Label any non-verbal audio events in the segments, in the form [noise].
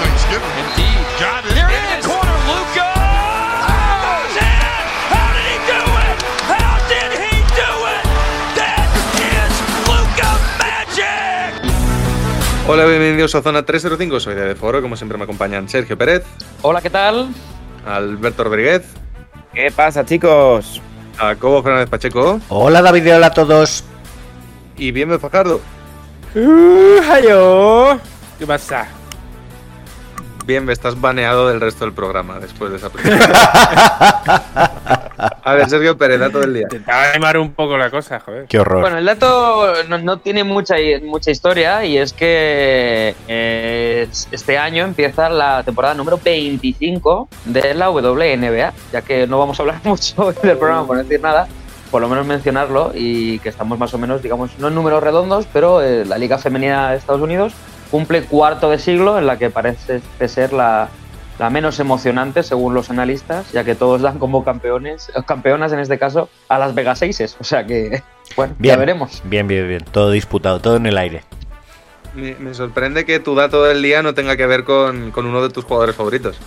Thanksgiving. Indeed. Got it. It? Luca Magic. Hola, bienvenidos a Zona 305. Soy de Foro, como siempre me acompañan Sergio Pérez, Hola, ¿qué tal? Alberto Rodríguez, ¿Qué pasa, chicos? Jacobo Fernández Pacheco Hola David y hola a todos. y Bienve Fajardo. ¿Qué pasa? Bienve, estás baneado del resto del programa después de esa primera. [laughs] a ver, Sergio Pérez, dato del día. Intentaba animar un poco la cosa, joder. Qué horror. Bueno, el dato no, no tiene mucha, mucha historia y es que eh, este año empieza la temporada número 25 de la WNBA, ya que no vamos a hablar [laughs] mucho del programa por no decir nada, por lo menos mencionarlo y que estamos más o menos, digamos, no en números redondos, pero eh, la Liga Femenina de Estados Unidos cumple cuarto de siglo en la que parece ser la, la menos emocionante según los analistas, ya que todos dan como campeones, campeonas en este caso, a las Vegas Aces. O sea que, bueno, Bien. ya veremos. Bien, bien, bien. Todo disputado, todo en el aire. Me, me sorprende que tu dato del día no tenga que ver con, con uno de tus jugadores favoritos,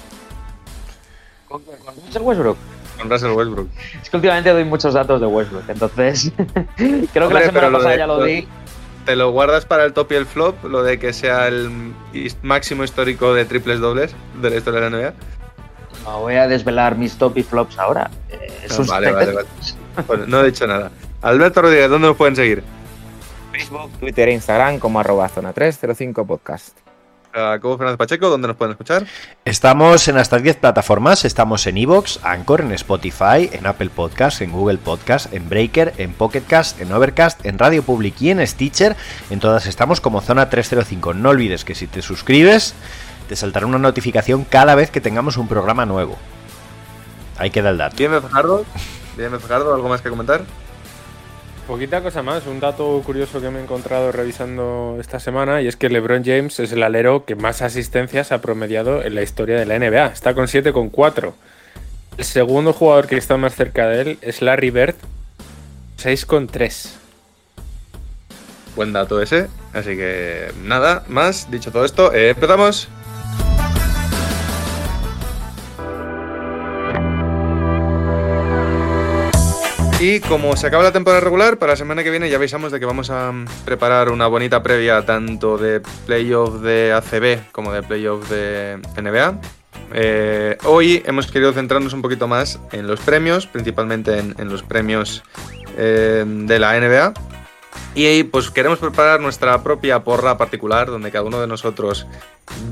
¿Con, Russell Westbrook? con Russell Westbrook. Es que últimamente doy muchos datos de Westbrook, entonces [laughs] creo que Hombre, la semana lo pasada de- ya lo lo- di. ¿Te lo guardas para el top y el flop? Lo de que sea el máximo histórico de triples dobles de la historia de la NBA. No voy a desvelar mis top y flops ahora. Eh, es un Ah, vale, vale, secreto. vale. Bueno, no he dicho nada. Alberto Rodríguez, ¿dónde nos pueden seguir? Facebook, Twitter e Instagram como arroba zona 305 podcast. Jacobo Fernández Pacheco, ¿dónde nos pueden escuchar? Estamos en hasta 10 plataformas. Estamos en Evox, Anchor, en Spotify, en Apple Podcast, en Google Podcast, en Breaker, en Pocket Cast, en Overcast, en Radio Public y en Stitcher. En todas estamos como Zona 305. No olvides que si te suscribes, te saltará una notificación cada vez que tengamos un programa nuevo. Ahí queda el dato. Bien, Fajardo. Bien, Fajardo, ¿algo más que comentar? Poquita cosa más, un dato curioso que me he encontrado revisando esta semana y es que LeBron James es el alero que más asistencias ha promediado en la historia de la NBA. Está con 7,4. El segundo jugador que está más cerca de él es Larry Bird, 6,3. Buen dato ese. Así que nada más. Dicho todo esto, eh, empezamos. Y como se acaba la temporada regular, para la semana que viene ya avisamos de que vamos a mm, preparar una bonita previa tanto de playoff de ACB como de playoff de NBA. Eh, hoy hemos querido centrarnos un poquito más en los premios, principalmente en, los premios eh, de la NBA. Y ahí, pues queremos preparar nuestra propia porra particular, donde cada uno de nosotros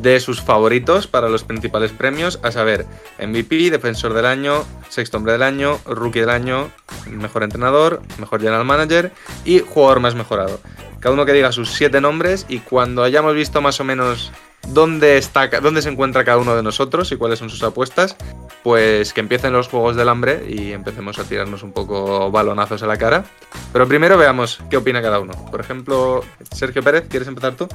dé sus favoritos para los principales premios, a saber, MVP, Defensor del Año, Sexto Hombre del Año, Rookie del Año, Mejor Entrenador, Mejor General Manager y Jugador Más Mejorado. Cada uno que diga sus siete nombres y cuando hayamos visto más o menos dónde, está, dónde se encuentra cada uno de nosotros y cuáles son sus apuestas, pues que empiecen los Juegos del Hambre y empecemos a tirarnos un poco balonazos a la cara. Pero primero veamos qué opina cada uno. Por ejemplo, Sergio Pérez, ¿quieres empezar tú?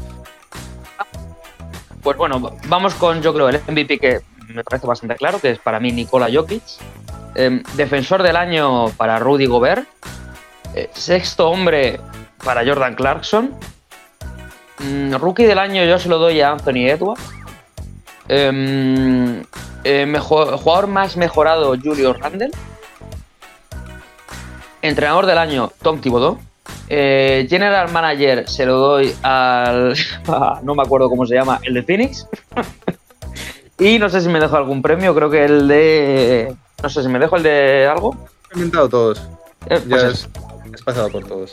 Pues bueno, vamos con yo creo el MVP que me parece bastante claro, que es para mí Nikola Jokic. Eh, defensor del año para Rudy Gobert. Eh, sexto hombre para Jordan Clarkson. Mm, rookie del año yo se lo doy a Anthony Edwards. Em, eh, mejor- jugador más mejorado Julio Randle. Entrenador del año Tom Thibodeau. Eh, General Manager se lo doy al. [laughs] no me acuerdo cómo se llama, el de Phoenix. y no sé si me dejo algún premio, creo que el de. No sé si me dejo el de algo. He inventado todos. Eh, Ya pues has pasado por todos.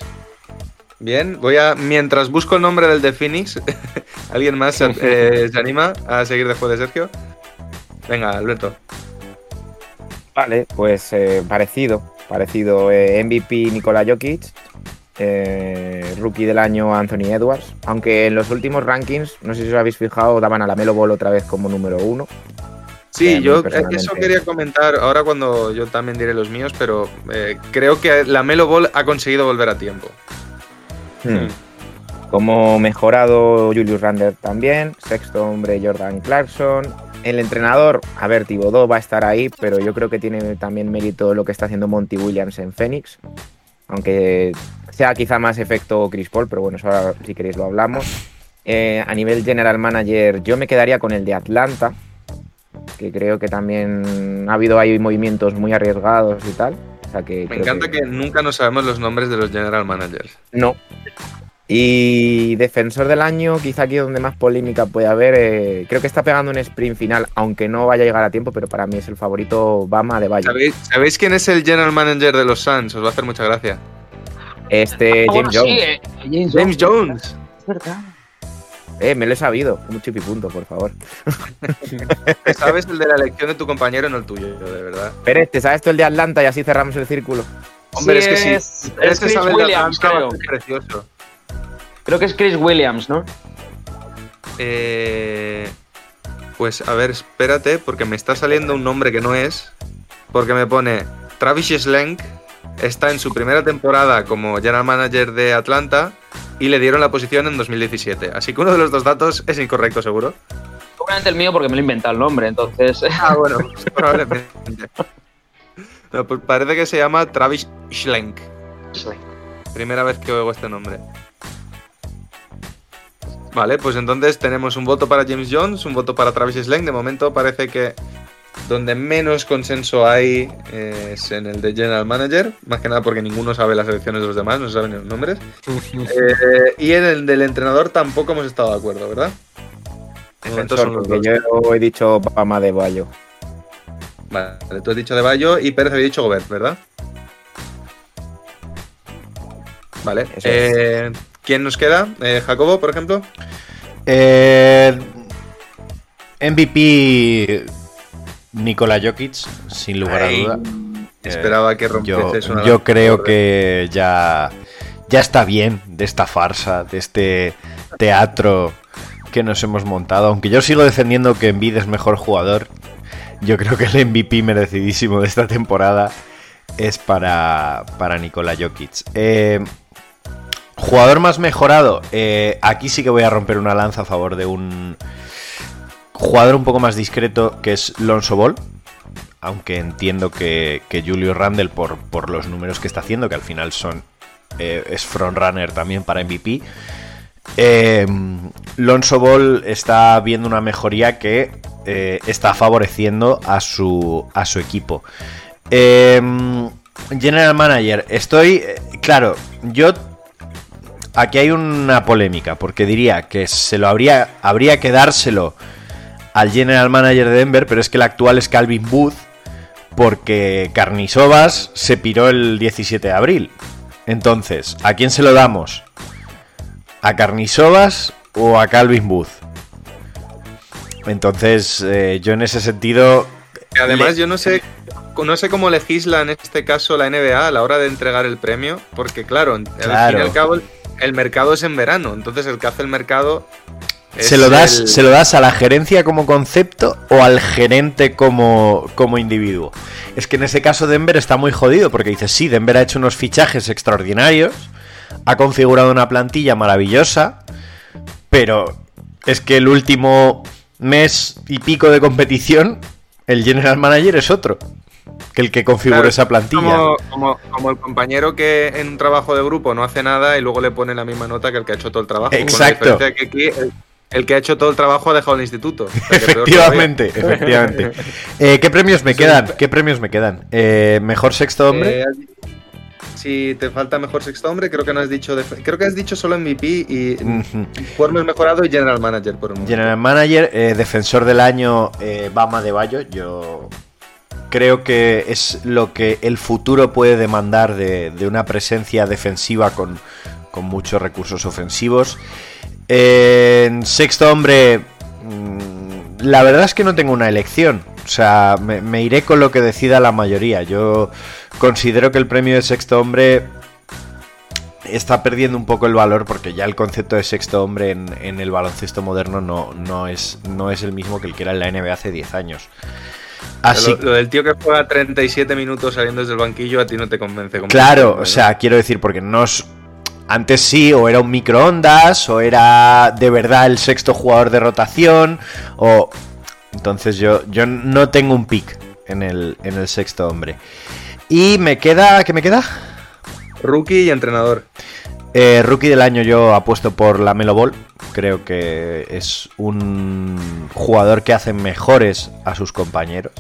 Bien, voy a. Mientras busco el nombre del de Phoenix, [laughs] ¿alguien más se- eh, se anima a seguir después de Sergio? Venga, Alberto. Vale, pues eh, parecido. Parecido. eh, MVP Nikola Jokic. Eh, rookie del año Anthony Edwards. Aunque en los últimos rankings, no sé si os habéis fijado, daban a la Melo Ball otra vez como número uno. Sí, yo personalmente- eso quería comentar ahora cuando yo también diré los míos, pero creo que la Melo Ball ha conseguido volver a tiempo. Hmm. Como mejorado Julius Randle también, sexto hombre Jordan Clarkson. El entrenador, a ver, Thibodeau va a estar ahí, pero yo creo que tiene también mérito lo que está haciendo Monty Williams en Phoenix. Aunque sea quizá más efecto Chris Paul, pero bueno, eso ahora si queréis lo hablamos. Eh, a nivel general manager, yo me quedaría con el de Atlanta, que creo que también ha habido ahí movimientos muy arriesgados y tal. O sea que Me encanta que nunca nos sabemos los nombres de los general managers. no. Y defensor del año, quizá aquí donde más polémica puede haber, eh, creo que está pegando un sprint final, aunque no vaya a llegar a tiempo, pero para mí es el favorito Bama de Valle. ¿Sabéis, sabéis quién es el general manager de los Suns? Os va a hacer mucha gracia. Este, Ah, bueno, James sí, Jones. eh, James, James Jones. Es verdad. Eh, me lo he sabido. Un chipipunto, por favor. [laughs] Sabes el de la elección de tu compañero, no el tuyo, de verdad. Pérez, ¿te sabes tú el de Atlanta y así cerramos el círculo? Hombre, Sí, es que sí. es- Es, que Chris sabe el de Williams, creo. precioso. Creo que es Chris Williams, ¿no? Eh, pues a ver, espérate, porque me está saliendo un nombre que no es. Porque me pone Travis Schlenk está en su primera temporada como general manager de Atlanta y le dieron la posición en 2017. Así que uno de los dos datos es incorrecto, seguro. Seguramente el mío porque me lo he inventado el nombre, entonces. [laughs] Ah, bueno, pues probablemente. No, pues parece que se llama Travis Schlenk. Primera vez que oigo este nombre. Vale, pues entonces tenemos un voto para James Jones, un voto para Travis Schlenk. De momento parece que donde menos consenso hay eh, es en el de General Manager, más que nada porque ninguno sabe las elecciones de los demás, no se saben los nombres. [laughs] Eh, y en el del entrenador tampoco hemos estado de acuerdo, ¿verdad? Momento son los porque dos. yo he dicho Bama de Bayo. Vale, tú has dicho de Bayo y Pérez había dicho Gobert, ¿verdad? Vale. Eh, ¿Quién nos queda? Eh, Jacobo, por ejemplo. Eh, MVP Nikola Jokic, sin lugar Ay, a duda. Esperaba que Yo, rompieses una yo creo que ya, ya está bien de esta farsa, de este teatro que nos hemos montado. Aunque yo sigo defendiendo que Embiid es mejor jugador, yo creo que el MVP merecidísimo de esta temporada es para, para Nikola Jokic. Eh, jugador más mejorado, eh, aquí sí que voy a romper una lanza a favor de un jugador un poco más discreto que es Lonzo Ball. Aunque entiendo que, que Julio Randle, por, por los números que está haciendo, que al final son eh, es frontrunner también para MVP. Eh, Lonzo Ball está viendo una mejoría que eh, está favoreciendo a su, a su equipo. Eh, General Manager, estoy. Claro, yo. Aquí hay una polémica, porque diría que se lo habría, habría que dárselo al General Manager de Denver, pero es que el actual es Calvin Booth, porque Carnisovas se piró el 17 de abril. Entonces, ¿a quién se lo damos? ¿A Carnisovas o a Calvin Booth? Entonces, eh, yo en ese sentido. Además, yo no sé, no sé cómo legisla en este caso la NBA a la hora de entregar el premio, porque claro, al fin y al cabo el, el mercado es en verano, entonces el que hace el mercado ¿Se lo, das, el- ¿Se lo das a la gerencia como concepto o al gerente como, como individuo? Es que en ese caso Denver está muy jodido porque dices, sí, Denver ha hecho unos fichajes extraordinarios, ha configurado una plantilla maravillosa, pero es que el último mes y pico de competición, el general manager es otro que el que configuró Claro, esa plantilla. Como, como- como el compañero que en un trabajo de grupo no hace nada y luego le pone la misma nota que el que ha hecho todo el trabajo. Exacto. Con la diferencia que aquí el, el que ha hecho todo el trabajo ha dejado el instituto. O sea, Efectivamente, [laughs] efectivamente. Eh, ¿Qué premios me quedan? ¿Qué premios me quedan? Eh, ¿Mejor sexto hombre? Eh, si te falta mejor sexto hombre, creo que no has dicho. Creo que has dicho solo MVP y jugador mejorado y general manager por un momento. General Manager, eh, defensor del año, eh, Bama de Bayo. Yo creo que es lo que el futuro puede demandar de, de una presencia defensiva con, con muchos recursos ofensivos. En sexto hombre, mm, la verdad es que no tengo una elección. O sea, me, me iré con lo que decida la mayoría. Yo considero que el premio de sexto hombre está perdiendo un poco el valor porque ya el concepto de sexto hombre en, en el baloncesto moderno no, no, es, no es el mismo que el que era en la NBA hace 10 años. Así Lo, lo del tío que juega 37 minutos saliendo desde el banquillo a ti no te convence. como Claro, o sea, quiero decir, porque no es. Antes sí, o era un microondas, o era de verdad el sexto jugador de rotación, o. Entonces yo, yo no tengo un pick en el, en el sexto hombre. Y me queda. ¿Qué me queda? Rookie y entrenador. Eh, rookie del año yo apuesto por la Melo Ball. Creo que es un jugador que hace mejores a sus compañeros.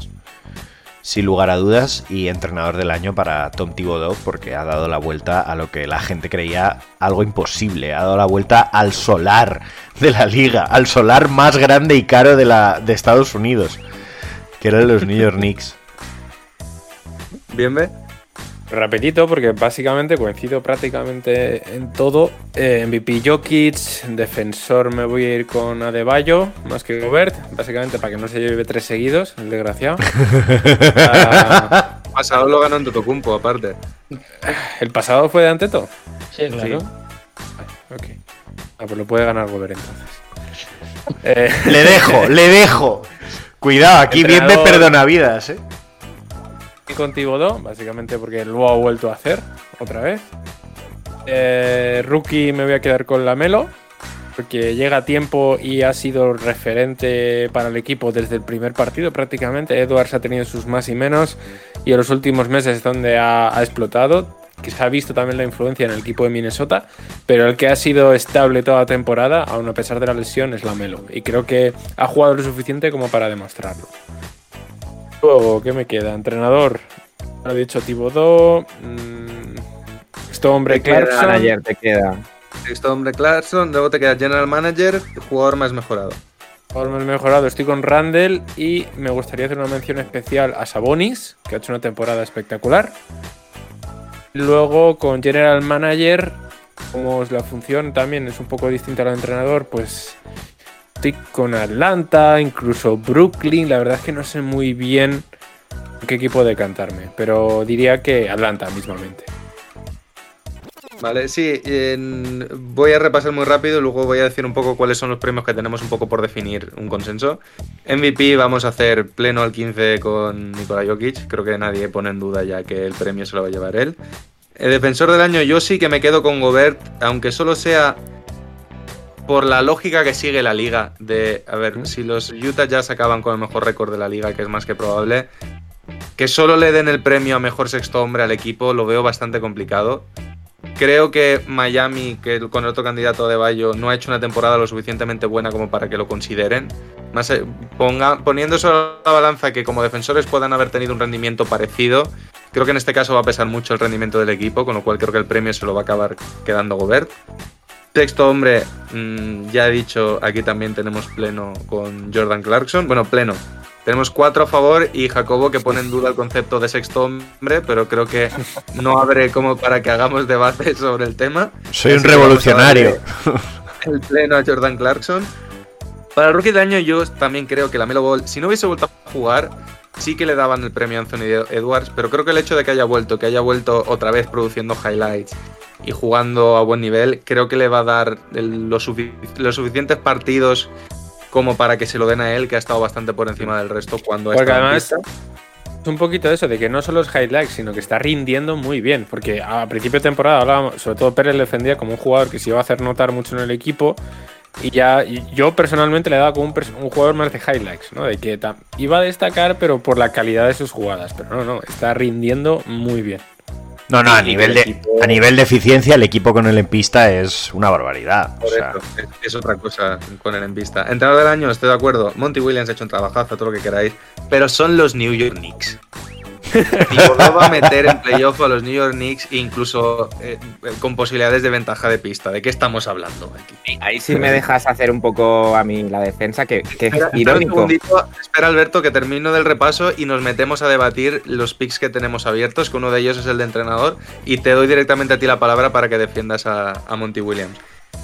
Sin lugar a dudas. Y entrenador del año para Tom Thibodeau. Porque ha dado la vuelta a lo que la gente creía algo imposible. Ha dado la vuelta al solar de la liga. Al solar más grande y caro de, la, de Estados Unidos. Que eran los New York Knicks. Bien, ve. Rapidito, porque básicamente coincido prácticamente en todo. Eh, MVP Jokic, defensor me voy a ir con Adebayo, más que Gobert, básicamente para que no se lleve tres seguidos, el desgraciado. [laughs] Ah, Pasado lo ganó en Totocumpo, aparte. ¿El pasado fue de Anteto? Sí, claro. Ok. Ah, pues lo puede ganar Gobert entonces. Eh, Le dejo, le dejo. Cuidado, aquí bien me perdona vidas, eh. Con Thibodeau, básicamente porque lo ha vuelto a hacer otra vez. Eh, rookie me voy a quedar con Lamelo, porque llega a tiempo y ha sido referente para el equipo desde el primer partido prácticamente. Edwards ha tenido sus más y menos y en los últimos meses es donde ha, ha explotado. Que se ha visto también la influencia en el equipo de Minnesota, pero el que ha sido estable toda la temporada, aun a pesar de la lesión, es Lamelo. Y creo que ha jugado lo suficiente como para demostrarlo. Luego, ¿qué me queda? Entrenador. Ha dicho Thibodeau. mmm, este hombre Te queda Clarkson. manager, te queda. Sexto hombre Clarkson. Luego te queda General Manager, jugador más mejorado. Me he mejorado. Estoy con Randall y me gustaría hacer una mención especial a Sabonis, que ha hecho una temporada espectacular. Luego con General Manager, como es la función también es un poco distinta al entrenador, pues estoy con Atlanta, incluso Brooklyn. La verdad es que no sé muy bien en qué equipo decantarme, pero diría que Atlanta mismamente. Vale, sí, voy a repasar muy rápido y luego voy a decir un poco cuáles son los premios que tenemos un poco por definir un consenso. MVP vamos a hacer pleno al 15 con Nikola Jokic, creo que nadie pone en duda ya que el premio se lo va a llevar él. El defensor del año yo sí que me quedo con Gobert, aunque solo sea por la lógica que sigue la liga de, a ver, si los Utah Jazz acaban con el mejor récord de la liga, que es más que probable, que solo le den el premio a mejor sexto hombre al equipo lo veo bastante complicado. Creo que Miami, que con el otro candidato de Bayo, no ha hecho una temporada lo suficientemente buena como para que lo consideren. Más, eh, ponga, poniendo sobre la balanza que como defensores puedan haber tenido un rendimiento parecido, creo que en este caso va a pesar mucho el rendimiento del equipo, con lo cual creo que el premio se lo va a acabar quedando Gobert. Sexto hombre, mm, ya he dicho, aquí también tenemos pleno con Jordan Clarkson. Bueno, pleno. Tenemos cuatro a favor y Jacobo que pone en duda el concepto de sexto hombre, pero creo que no abre como para que hagamos debate [laughs] sobre el tema. Soy un Así revolucionario. El pleno a Jordan Clarkson. Para el rookie del año yo también creo que la Melo Ball, si no hubiese vuelto a jugar, sí que le daban el premio a Anthony Edwards, pero creo que el hecho de que haya vuelto, que haya vuelto otra vez produciendo highlights y jugando a buen nivel, creo que le va a dar el- los, sufi- los suficientes partidos como para que se lo den a él, que ha estado bastante por encima del resto cuando ha Porque además es un poquito de eso, de que no solo es highlights, sino que está rindiendo muy bien. Porque a principio de temporada hablábamos, sobre todo Pérez le defendía como un jugador que se iba a hacer notar mucho en el equipo. Y ya y yo personalmente le daba como un, jugador más de highlights, ¿no? De que iba a destacar, pero por la calidad de sus jugadas. Pero no, no, está rindiendo muy bien. No, no, a nivel, el de, equipo- a nivel de eficiencia, el equipo con él en pista es una barbaridad. O sea, es, es otra cosa con él en vista. Entrenador del año, estoy de acuerdo. Monty Williams ha hecho un trabajazo, todo lo que queráis. Pero son los New York Knicks. [laughs] Thibodeau va a meter en playoff a los New York Knicks, incluso eh, con posibilidades de ventaja de pista. ¿De qué estamos hablando aquí? Ahí sí me dejas hacer un poco a mí la defensa, que, que es Espera, un irónico. espera Alberto que termino del repaso y nos metemos a debatir los picks que tenemos abiertos, que uno de ellos es el de entrenador, y te doy directamente a ti la palabra para que defiendas a, a Monty Williams.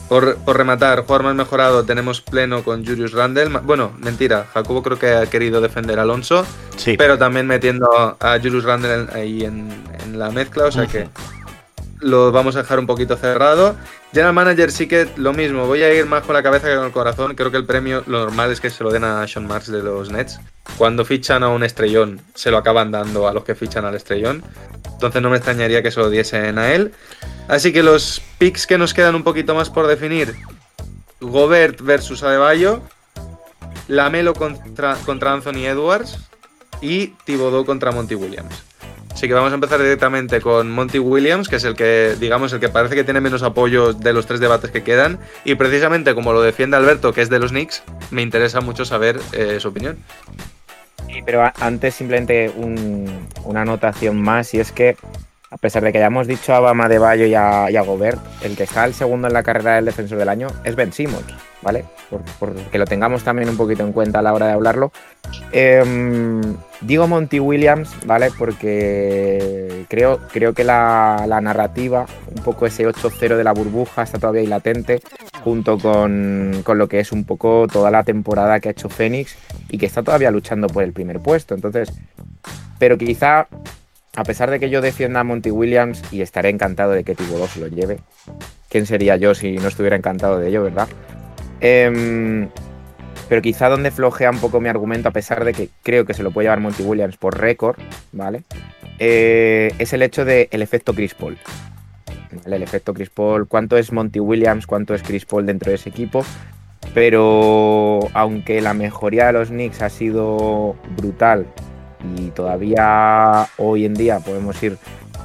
Por, por rematar, jugador más mejorado, tenemos pleno con Julius Randle. Bueno, mentira, Jacobo creo que ha querido defender a Alonso, sí. pero también metiendo a Julius Randle ahí en, en la mezcla, o sea que lo vamos a dejar un poquito cerrado. General Manager sí que lo mismo, voy a ir más con la cabeza que con el corazón. Creo que el premio lo normal es que se lo den a Sean Marks de los Nets. Cuando fichan a un estrellón, se lo acaban dando a los que fichan al estrellón. Entonces no me extrañaría que se lo diesen a él. Así que los picks que nos quedan un poquito más por definir. Gobert versus Adebayo. Lamelo contra, contra Anthony Edwards. Y Thibodeau contra Monty Williams. Así que vamos a empezar directamente con Monty Williams, que es el que, digamos, el que parece que tiene menos apoyo de los tres debates que quedan. Y precisamente como lo defiende Alberto, que es de los Knicks, me interesa mucho saber eh, su opinión. Pero antes simplemente un- una anotación más, y es que a pesar de que hayamos dicho a Bama de Bayo y a, y Gobert, el que está el segundo en la carrera del defensor del año es Ben Simmons, ¿vale? Por, por que lo tengamos también un poquito en cuenta a la hora de hablarlo. Em, digo Monty Williams, ¿vale? Porque creo, creo que la, narrativa, un poco ese 8-0 de la burbuja está todavía ahí latente, junto con, con lo que es un poco toda la temporada que ha hecho Phoenix y que está todavía luchando por el primer puesto. Entonces, pero quizá, a pesar de que yo defienda a Monty Williams y estaré encantado de que Thibodeau se lo lleve, ¿quién sería yo si no estuviera encantado de ello, verdad? Em, pero quizá donde flojea un poco mi argumento, a pesar de que creo que se lo puede llevar Monty Williams por récord, ¿vale? Eh, es el hecho del efecto Chris Paul. El efecto Chris Paul, cuánto es Monty Williams, cuánto es Chris Paul dentro de ese equipo. Pero aunque la mejoría de los Knicks ha sido brutal y todavía hoy en día podemos ir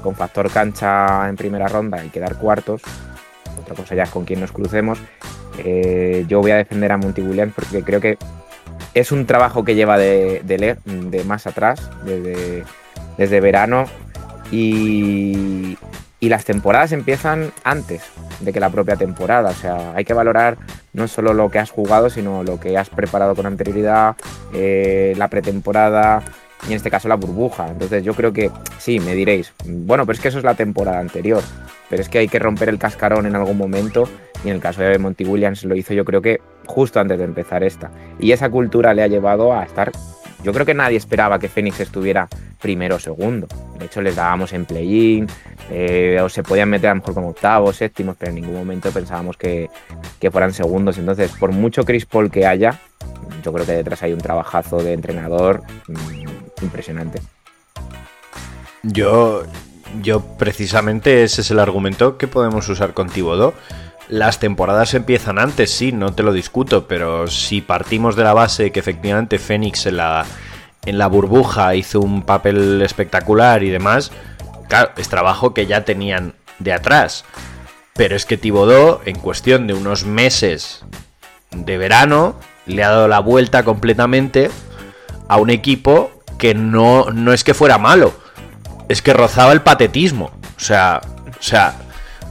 con factor cancha en primera ronda y quedar cuartos, otra cosa ya es con quién nos crucemos, eh, yo voy a defender a Monty Williams porque creo que es un trabajo que lleva de, de, de más atrás, desde, desde verano, y, y las temporadas empiezan antes de que la propia temporada. O sea, hay que valorar no solo lo que has jugado, sino lo que has preparado con anterioridad, eh, la pretemporada y en este caso la burbuja. Entonces yo creo que sí, me diréis, bueno, pero es que eso es la temporada anterior. Pero es que hay que romper el cascarón en algún momento y en el caso de Monty Williams lo hizo yo creo que justo antes de empezar esta. Y esa cultura le ha llevado a estar... Yo creo que nadie esperaba que Phoenix estuviera primero o segundo. De hecho, les dábamos en play-in, eh, o se podían meter a lo mejor como octavos, séptimos, pero en ningún momento pensábamos que, que fueran segundos. Entonces, por mucho Chris Paul que haya, yo creo que detrás hay un trabajazo de entrenador mm, impresionante. Yo, yo precisamente ese es el argumento que podemos usar con Thibodeau. Las temporadas empiezan antes, sí, no te lo discuto, pero si partimos de la base que efectivamente Fénix en la, en la burbuja hizo un papel espectacular y demás, claro, es trabajo que ya tenían de atrás. Pero es que Thibodeau, en cuestión de unos meses de verano, le ha dado la vuelta completamente a un equipo que no, no es que fuera malo, es que rozaba el patetismo. O sea, o sea,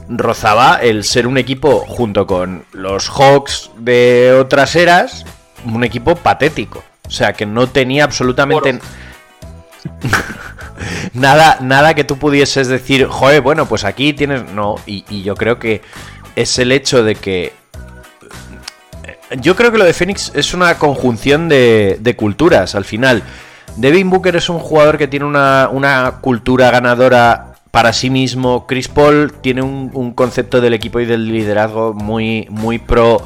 rozaba el ser un equipo junto con los Hawks de otras eras, un equipo patético. O sea, que no tenía absolutamente [laughs] nada, nada que tú pudieses decir, joder, bueno, pues aquí tienes. No, y, y yo creo que es el hecho de que. Yo creo que lo de Phoenix es una conjunción de, de culturas al final. Devin Booker es un jugador que tiene una, una cultura ganadora para sí mismo. Chris Paul tiene un, un concepto del equipo y del liderazgo muy, muy pro,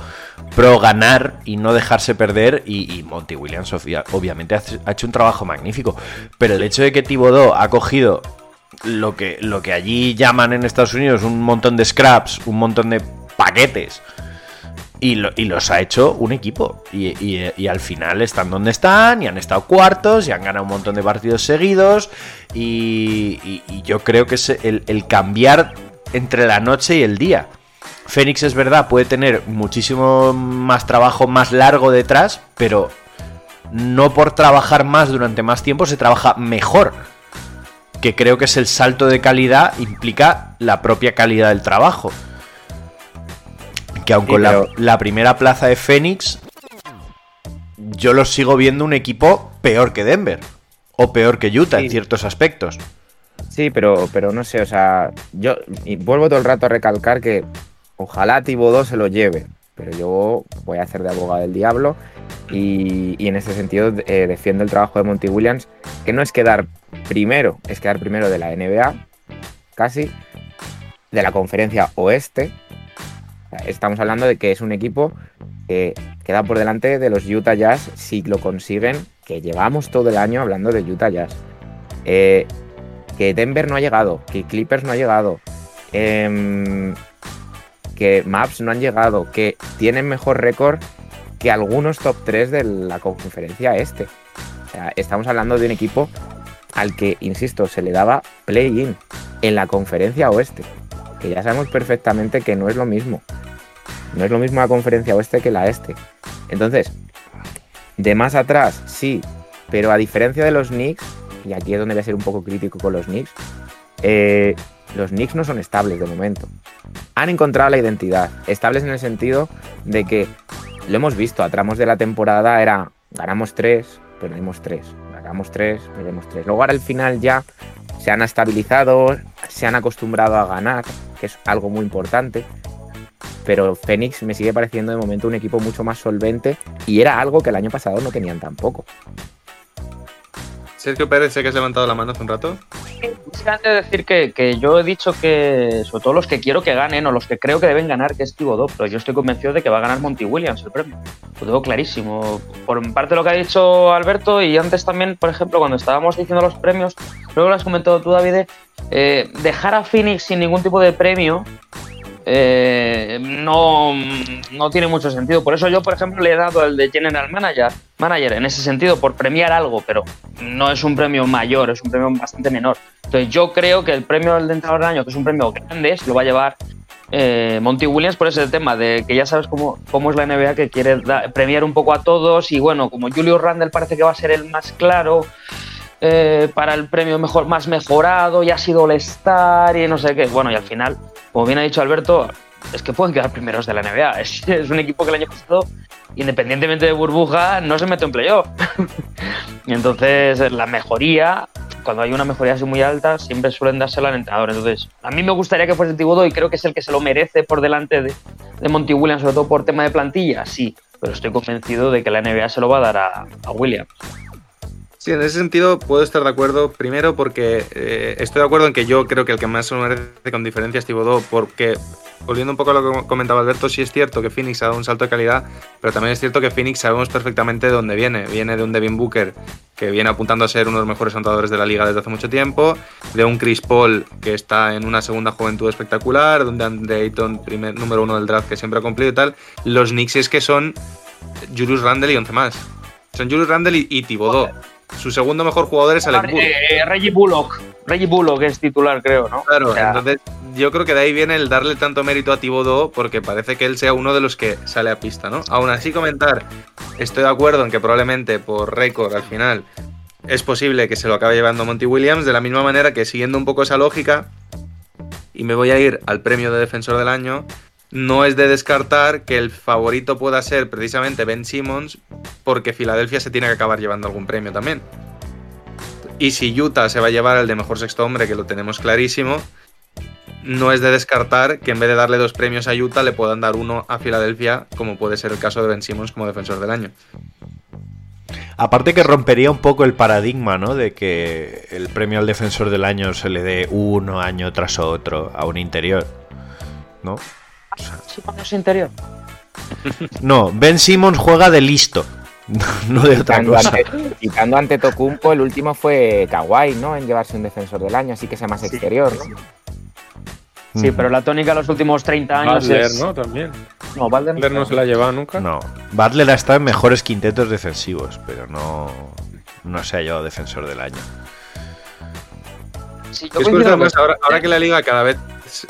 pro ganar y no dejarse perder. Y, Monty Williams obvia- obviamente ha ha hecho un trabajo magnífico. Pero el hecho de que Thibodeau ha cogido lo que, lo que allí llaman en Estados Unidos un montón de scraps, un montón de paquetes. Y, lo- y los ha hecho un equipo. Y, al final están donde están, y han estado cuartos, y han ganado un montón de partidos seguidos. Y yo creo que es el, el cambiar entre la noche y el día. Fénix es verdad, puede tener muchísimo más trabajo más largo detrás, pero no por trabajar más durante más tiempo se trabaja mejor. Que creo que es el salto de calidad, implica la propia calidad del trabajo. Que aun Sí, con la- primera plaza de Fénix, yo lo sigo viendo un equipo peor que Denver. O peor que Utah en ciertos aspectos. Sí, pero, pero no sé, o sea, yo y vuelvo todo el rato a recalcar que ojalá Thibodeau se lo lleve, pero yo voy a hacer de abogado del diablo y, y en ese sentido eh, defiendo el trabajo de Monty Williams, que no es quedar primero, es quedar primero de la NBA, casi. de la conferencia oeste. Estamos hablando de que es un equipo que queda por delante de los Utah Jazz si lo consiguen, que llevamos todo el año hablando de Utah Jazz. Eh, que Denver no ha llegado, que Clippers no ha llegado, em, que Maps no han llegado, que tienen mejor récord que algunos top 3 de la conferencia este. Estamos hablando de un equipo al que, insisto, se le daba play-in en la conferencia oeste. Que ya sabemos perfectamente que no es lo mismo. No es lo mismo la conferencia oeste que la este. Entonces, de más atrás, sí, pero a diferencia de los Knicks, y aquí es donde voy a ser un poco crítico con los Knicks, eh, los Knicks no son estables de momento. Han encontrado la identidad, estables en el sentido de que lo hemos visto a tramos de la temporada, era ganamos tres, perdemos tres, ganamos tres, perdemos tres. Luego ahora al final ya se han estabilizado, se han acostumbrado a ganar, que es algo muy importante. Pero Phoenix me sigue pareciendo de momento un equipo mucho más solvente y era algo que el año pasado no tenían tampoco. Sergio Pérez, sé que has levantado la mano hace un rato. Básicamente decir que, que yo he dicho que, sobre todo los que quiero que ganen o los que creo que deben ganar, que es Thibodeau, pero yo estoy convencido de que va a ganar Monty Williams el premio. Lo tengo clarísimo. Por parte de lo que ha dicho Alberto y antes también, por ejemplo, cuando estábamos diciendo los premios, creo que lo has comentado tú, David, eh, dejar a Phoenix sin ningún tipo de premio eh, no, no tiene mucho sentido. Por eso yo, por ejemplo, le he dado el de General Manager, manager en ese sentido, por premiar algo, pero no es un premio mayor, es un premio bastante menor. Entonces yo creo que el premio del de entrenador del año, que es un premio grande, lo va a llevar eh, Monty Williams por ese tema de que ya sabes cómo, cómo es la NBA, que quiere premiar un poco a todos y bueno, como Julius Randle parece que va a ser el más claro. Eh, para el premio mejor, más mejorado y ha sido All-Star y no sé qué. Bueno, y al final, como bien ha dicho Alberto, es que pueden quedar primeros de la NBA. [laughs] Es, un equipo que el año pasado, independientemente de burbuja, no se metió en playoff. [laughs] entonces, la mejoría, cuando hay una mejoría así muy alta, siempre suelen dársela al entrenador. Entonces, a mí me gustaría que fuese Thibodeau y creo que es el que se lo merece por delante de, de Monty Williams, sobre todo por tema de plantilla, sí. Pero estoy convencido de que la NBA se lo va a dar a, a Williams. Sí, en ese sentido puedo estar de acuerdo. Primero porque eh, estoy de acuerdo en que yo creo que el que más se merece con diferencia es Thibodeau, porque volviendo un poco a lo que comentaba Alberto, sí es cierto que Phoenix ha dado un salto de calidad, pero también es cierto que Phoenix sabemos perfectamente de dónde viene. Viene de un Devin Booker que viene apuntando a ser uno de los mejores anotadores de la liga desde hace mucho tiempo, de un Chris Paul que está en una segunda juventud espectacular, de un Andre Ayton, primer número uno del draft que siempre ha cumplido y tal. Los Knicks es que son Julius Randle y 11 más. Son Julius Randle y, y Thibodeau. Su segundo mejor jugador es Alec Burks. Eh, Reggie Bullock. Reggie Bullock es titular, creo, ¿no? Claro, O sea, entonces yo creo que de ahí viene el darle tanto mérito a Thibodeau porque parece que él sea uno de los que sale a pista, ¿no? Aún así comentar, estoy de acuerdo en que probablemente por récord al final es posible que se lo acabe llevando Monty Williams de la misma manera que siguiendo un poco esa lógica y me voy a ir al premio de defensor del año, no es de descartar que el favorito pueda ser precisamente Ben Simmons porque Filadelfia se tiene que acabar llevando algún premio también. Y si Utah se va a llevar el de mejor sexto hombre, que lo tenemos clarísimo, no es de descartar que en vez de darle dos premios a Utah le puedan dar uno a Filadelfia, como puede ser el caso de Ben Simmons como defensor del año. Aparte que rompería un poco el paradigma, ¿no? De que el premio al defensor del año se le dé uno año tras otro a un interior, ¿no? Simmons interior. [laughs] No, Ben Simmons juega de listo, [laughs] no de otra Quitando cosa. ante, quitando ante Tocumpo, el último fue Kawhi, ¿no? En llevarse un defensor del año, así que sea más exterior, ¿no? Sí, pero la tónica de los últimos 30 años Butler, es... ¿no? También. No, Butler Butler no se la ha llevado nunca. No, Butler ha estado en mejores quintetos defensivos, pero no, no se ha llevado defensor del año. Sí, yo Es curioso, con- además, ahora, ahora que la liga cada vez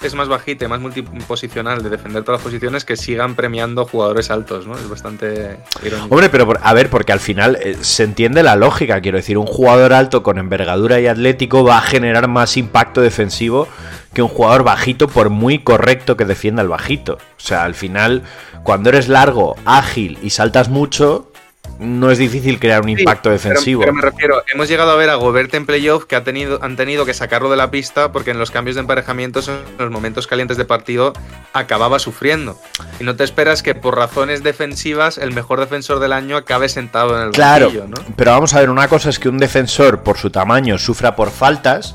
es- más bajita y más multiposicional de defender todas las posiciones, que sigan premiando jugadores altos, ¿no? Es bastante irónico. Hombre, pero a ver, porque al final eh, se entiende la lógica. Quiero decir, un jugador alto con envergadura y atlético va a generar más impacto defensivo que un jugador bajito, por muy correcto que defienda el bajito. O sea, al final, cuando eres largo, ágil y saltas mucho, no es difícil crear un impacto pero- defensivo. Pero, me refiero, hemos llegado a ver a Gobert en playoff que ha tenido, han tenido que sacarlo de la pista porque en los cambios de emparejamientos, en los momentos calientes de partido, acababa sufriendo. Y no te esperas que por razones defensivas el mejor defensor del año acabe sentado en el Claro, banquillo, ¿no? pero vamos a ver, una cosa es que un defensor por su tamaño sufra por faltas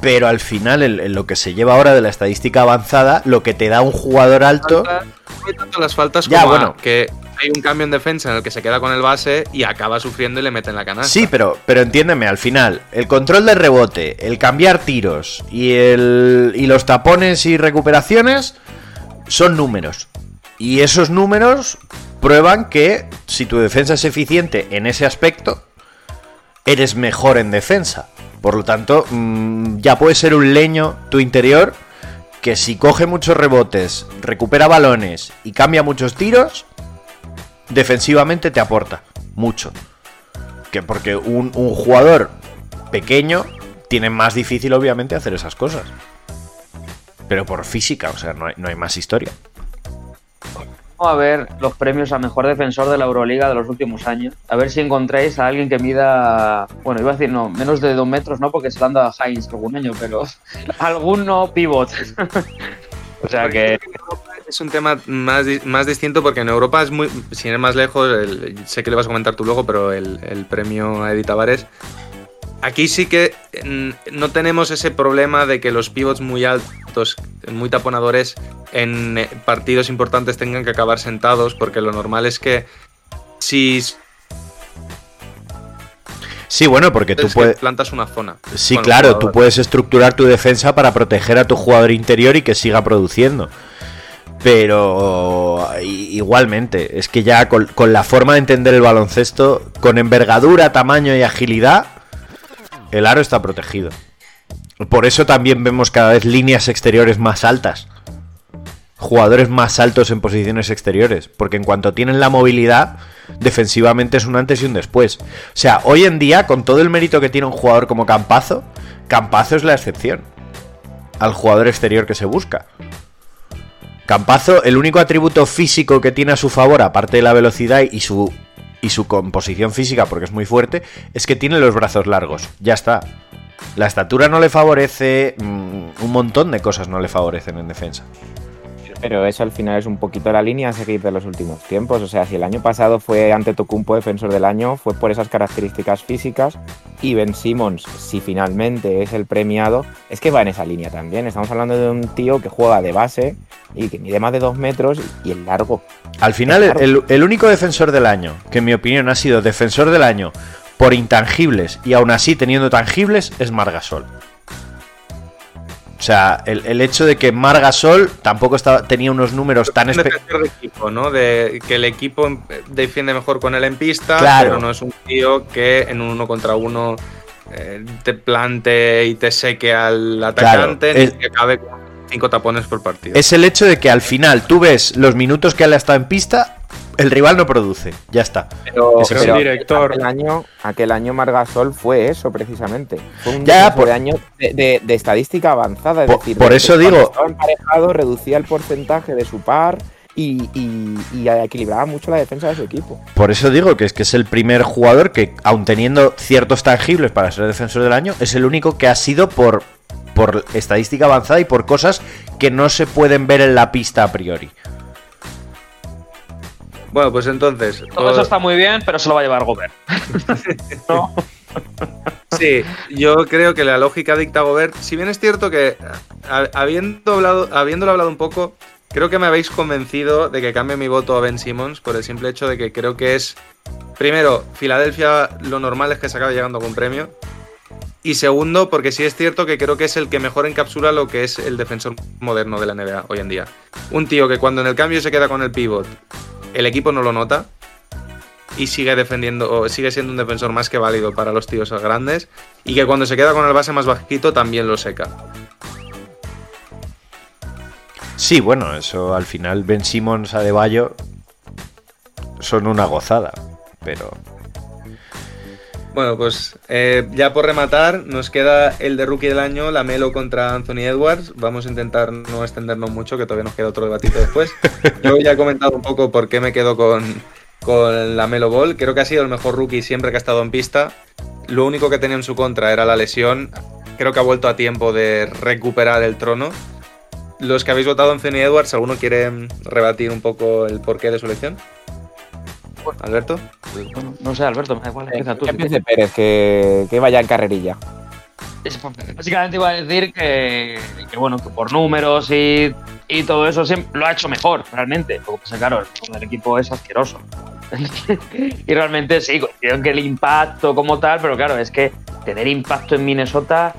pero al final, en, en lo que se lleva ahora de la estadística avanzada, lo que te da un jugador alto. No hay tanto las faltas Ya, como a bueno. que hay un cambio en defensa en el que se queda con el base y acaba sufriendo y le mete en la canasta. Sí, pero, pero entiéndeme, al final, el control de rebote, el cambiar tiros y, el, y los tapones y recuperaciones son números. Y esos números prueban que si tu defensa es eficiente en ese aspecto, eres mejor en defensa. Por lo tanto, mm, ya puede ser un leño tu interior que si coge muchos rebotes, recupera balones y cambia muchos tiros, defensivamente te aporta mucho. Que porque un, un jugador pequeño tiene más difícil, obviamente, hacer esas cosas. Pero por física, o sea, no hay, no hay más historia. Vamos a ver los premios a mejor defensor de la Euroliga de los últimos años. A ver si encontráis a alguien que mida, bueno, iba a decir no, menos de dos metros, no, porque se lo han dado a Heinz algún año, pero [laughs] alguno pivot. [laughs] o sea que Es un tema más, más distinto porque en Europa es muy. Sin ir más lejos, el- sé que le vas a comentar tú luego, pero el, el premio a Edith Tavares. Aquí sí que mm, no tenemos ese problema de que los pivots muy altos, muy taponadores, en eh, partidos importantes tengan que acabar sentados, porque lo normal es que si Sí, bueno, porque tú puedes. plantas una zona. Sí, claro, tú puedes estructurar tu defensa para proteger a tu jugador interior y que siga produciendo. Pero igualmente, es que ya con la forma de entender el baloncesto, con envergadura, tamaño y agilidad, el aro está protegido. Por eso también vemos cada vez líneas exteriores más altas. Jugadores más altos en posiciones exteriores. Porque en cuanto tienen la movilidad, defensivamente es un antes y un después. O sea, hoy en día, con todo el mérito que tiene un jugador como Campazo, Campazo es la excepción al jugador exterior que se busca. Campazo, el único atributo físico que tiene a su favor, aparte de la velocidad y su, composición física, porque es muy fuerte, es que tiene los brazos largos. Ya está. La estatura no le favorece, mm, un montón de cosas no le favorecen en defensa. Pero eso al final es un poquito la línea a seguir de los últimos tiempos. O sea, si el año pasado fue ante Tocumpo defensor del año, fue por esas características físicas. Y Ben Simmons, si finalmente es el premiado, es que va en esa línea también. Estamos hablando de un tío que juega de base y que mide más de dos metros y el largo. Al final, el- el único defensor del año, que en mi opinión ha sido defensor del año por intangibles y aún así teniendo tangibles, es Margasol. O sea, el, el hecho de que Margasol tampoco estaba, tenía unos números tan un espe- defensor de equipo, ¿no? De que el equipo em- defiende mejor con él en pista, Claro. pero no es un tío que en un uno contra uno eh, te plante y te seque al atacante, Claro, ni es- que acabe con cinco tapones por partido. Es el hecho de que al final tú ves los minutos que él ha estado en pista, el rival no produce. Ya está. Pero, es director. Aquel año, aquel año Margasol fue eso precisamente. Fue un Ya, por- de año de, de- de estadística avanzada. Es Por- decir, por eso digo- Estaba emparejado, reducía el porcentaje de su par y, y- y equilibraba mucho la defensa de su equipo. Por eso digo que es que es el primer jugador que, aun teniendo ciertos tangibles para ser defensor del año, es el único que ha sido por, por estadística avanzada y por cosas que no se pueden ver en la pista a priori. Bueno, pues entonces. todo eso está muy bien, pero se lo va a llevar Gobert. [laughs] no. Sí, yo creo que la lógica dicta Gobert. Si bien es cierto que, habiendo hablado, habiéndolo hablado un poco, creo que me habéis convencido de que cambie mi voto a Ben Simmons por el simple hecho de que creo que es. Primero, Filadelfia lo normal es que se acabe llegando con premio. Y segundo, porque sí es cierto que creo que es el que mejor encapsula lo que es el defensor moderno de la NBA hoy en día. Un tío que cuando en el cambio se queda con el pivot, el equipo no lo nota y sigue defendiendo sigue siendo un defensor más que válido para los tíos grandes y que cuando se queda con el base más bajito también lo seca. Sí, bueno, eso al final Ben Simmons, Adebayo son una gozada, pero Bueno, pues eh, ya por rematar, nos queda el de rookie del año, la Melo contra Anthony Edwards. Vamos a intentar no extendernos mucho, que todavía nos queda otro debatito después. [laughs] Yo ya he comentado un poco por qué me quedo con, con la Melo Ball. Creo que ha sido el mejor rookie siempre que ha estado en pista. Lo único que tenía en su contra era la lesión. Creo que ha vuelto a tiempo de recuperar el trono. Los que habéis votado Anthony Edwards, ¿alguno quiere rebatir un poco el porqué de su elección? Alberto. Bueno, no sé, Alberto, me da igual, empieza tú. Que si empiece Pérez, que, que vaya en carrerilla. es- básicamente iba a decir que, que, bueno, que por números y, y todo eso siempre lo ha hecho mejor, realmente. Lo que pasa, claro, el equipo es asqueroso. [laughs] y realmente sí, coincido en que el impacto como tal, pero claro, es que tener impacto en Minnesota,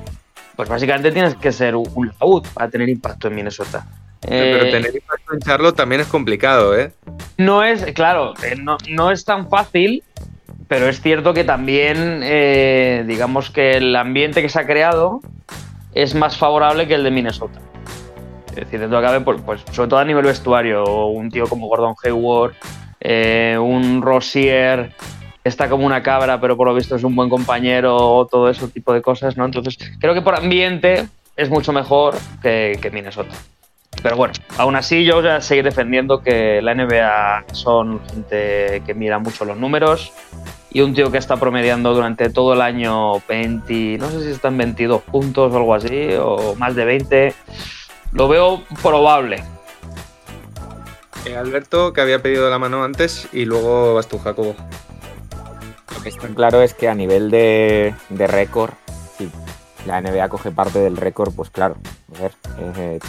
pues básicamente tienes que ser un un laúd para tener impacto en Minnesota. Pero Eh, tener impacto en Charlotte también es complicado, ¿eh? no es, claro, eh, no, no es tan fácil, pero es cierto que también, eh, digamos que el ambiente que se ha creado es más favorable que el de Minnesota. Es decir, dentro de cabe, pues, pues, sobre todo a nivel vestuario, un tío como Gordon Hayward, eh, un Rossier, está como una cabra, pero por lo visto es un buen compañero, todo ese tipo de cosas, ¿no? Entonces, creo que por ambiente es mucho mejor que, que Minnesota. Pero bueno, aún así yo voy a seguir defendiendo que la NBA son gente que mira mucho los números y un tío que está promediando durante todo el año 20, no sé si están 22 puntos o algo así, o más de 20, lo veo probable. Eh, Alberto, que había pedido la mano antes, y luego vas tú, Jacobo. Lo que está claro es que a nivel de, de récord, si la NBA coge parte del récord, pues claro. Ver, eh,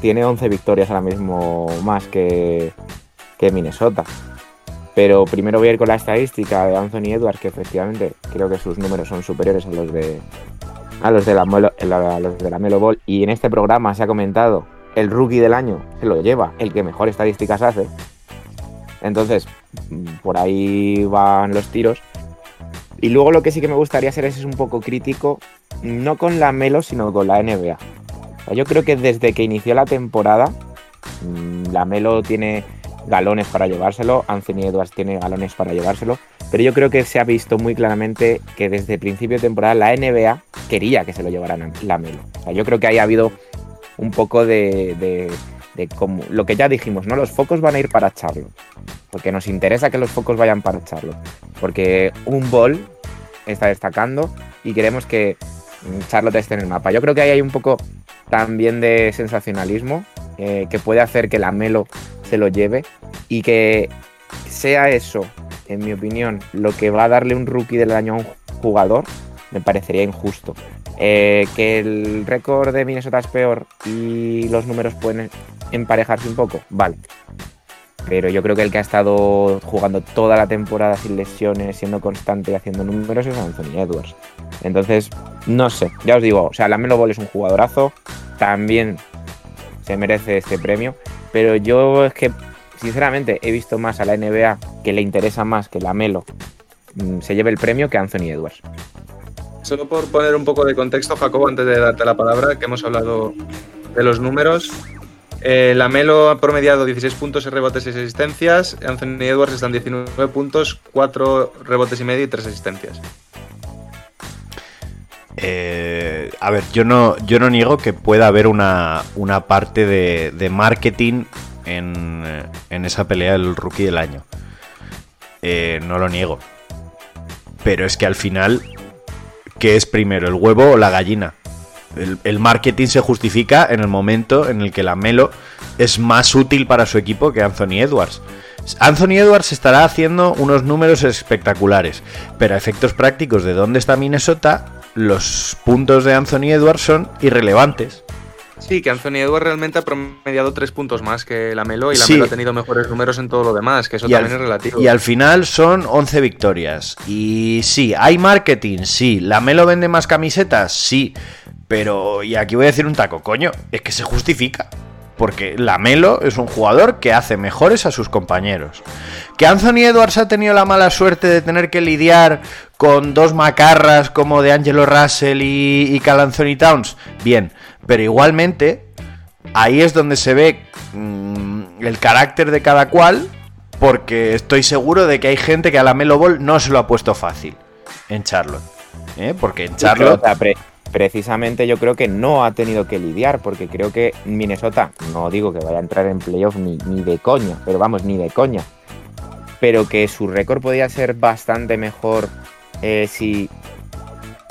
tiene 11 victorias ahora mismo más que, Minnesota. Pero primero voy a ir con la estadística de Anthony Edwards, que efectivamente creo que sus números son superiores a los de a los de la, a los de la Melo Ball. Y en este programa se ha comentado el rookie del año se lo lleva, el que mejor estadísticas hace. Entonces, por ahí van los tiros. Y luego lo que sí que me gustaría hacer es, es un poco crítico, no con la Melo, sino con la NBA. Yo creo que desde que inició la temporada, mm, la Melo tiene galones para llevárselo, Anthony Edwards tiene galones para llevárselo, pero yo creo que se ha visto muy claramente que desde el principio de temporada la NBA quería que se lo llevaran la Melo. Yo creo que ahí ha habido un poco de, de- como lo que ya dijimos, ¿no? Los focos van a ir para Charlotte. Porque nos interesa que los focos vayan para Charlotte. Porque un ball está destacando y queremos que Charlotte esté en el mapa. Yo creo que ahí hay un poco también de sensacionalismo eh, que puede hacer que la Melo se lo lleve y que sea eso, en mi opinión, lo que va a darle un rookie del año a un jugador, me parecería injusto. Eh, que el récord de Minnesota es peor y los números pueden emparejarse un poco, vale. Pero yo creo que el que ha estado jugando toda la temporada sin lesiones, siendo constante y haciendo números es Anthony Edwards. Entonces, no sé, ya os digo, o sea, la Melo Ball es un jugadorazo, también se merece este premio, pero yo es que, sinceramente, he visto más a la NBA que le interesa más que la Melo mm, se lleve el premio que Anthony Edwards. Solo por poner un poco de contexto, Jacobo, antes de darte la palabra, que hemos hablado de los números. Eh, la Melo ha promediado 16 puntos, 6 rebotes y 6 asistencias. Anthony Edwards está en 19 puntos, 4 rebotes y medio y 3 asistencias. Eh, a ver, yo no, yo no niego que pueda haber una, una parte de, marketing en, en esa pelea del rookie del año. Eh, no lo niego. Pero es que al final, ¿qué es primero, el huevo o la gallina? El, el marketing se justifica en el momento en el que la Melo es más útil para su equipo que Anthony Edwards. Anthony Edwards estará haciendo unos números espectaculares, pero a efectos prácticos de dónde está Minnesota, los puntos de Anthony Edwards son irrelevantes. Sí, que Anthony Edwards realmente ha promediado 3 puntos más que la Melo y la Sí. Melo ha tenido mejores números en todo lo demás, que eso Y también al, es relativo. y al final son 11 victorias. Y sí, hay marketing, sí. ¿La Melo vende más camisetas? Sí. Pero, y aquí voy a decir un taco, coño, es que se justifica. Porque la Melo es un jugador que hace mejores a sus compañeros. Que Anthony Edwards ha tenido la mala suerte de tener que lidiar con dos macarras como de Angelo Russell y, y Cal Anthony Towns. Bien, pero igualmente ahí es donde se ve mm, el carácter de cada cual. Porque estoy seguro de que hay gente que a la Melo Ball no se lo ha puesto fácil en Charlotte. ¿eh? Porque en Charlotte precisamente yo creo que no ha tenido que lidiar, porque creo que Minnesota, no digo que vaya a entrar en playoff ni, ni de coña, pero vamos, ni de coña. Pero que su récord podía ser bastante mejor eh, si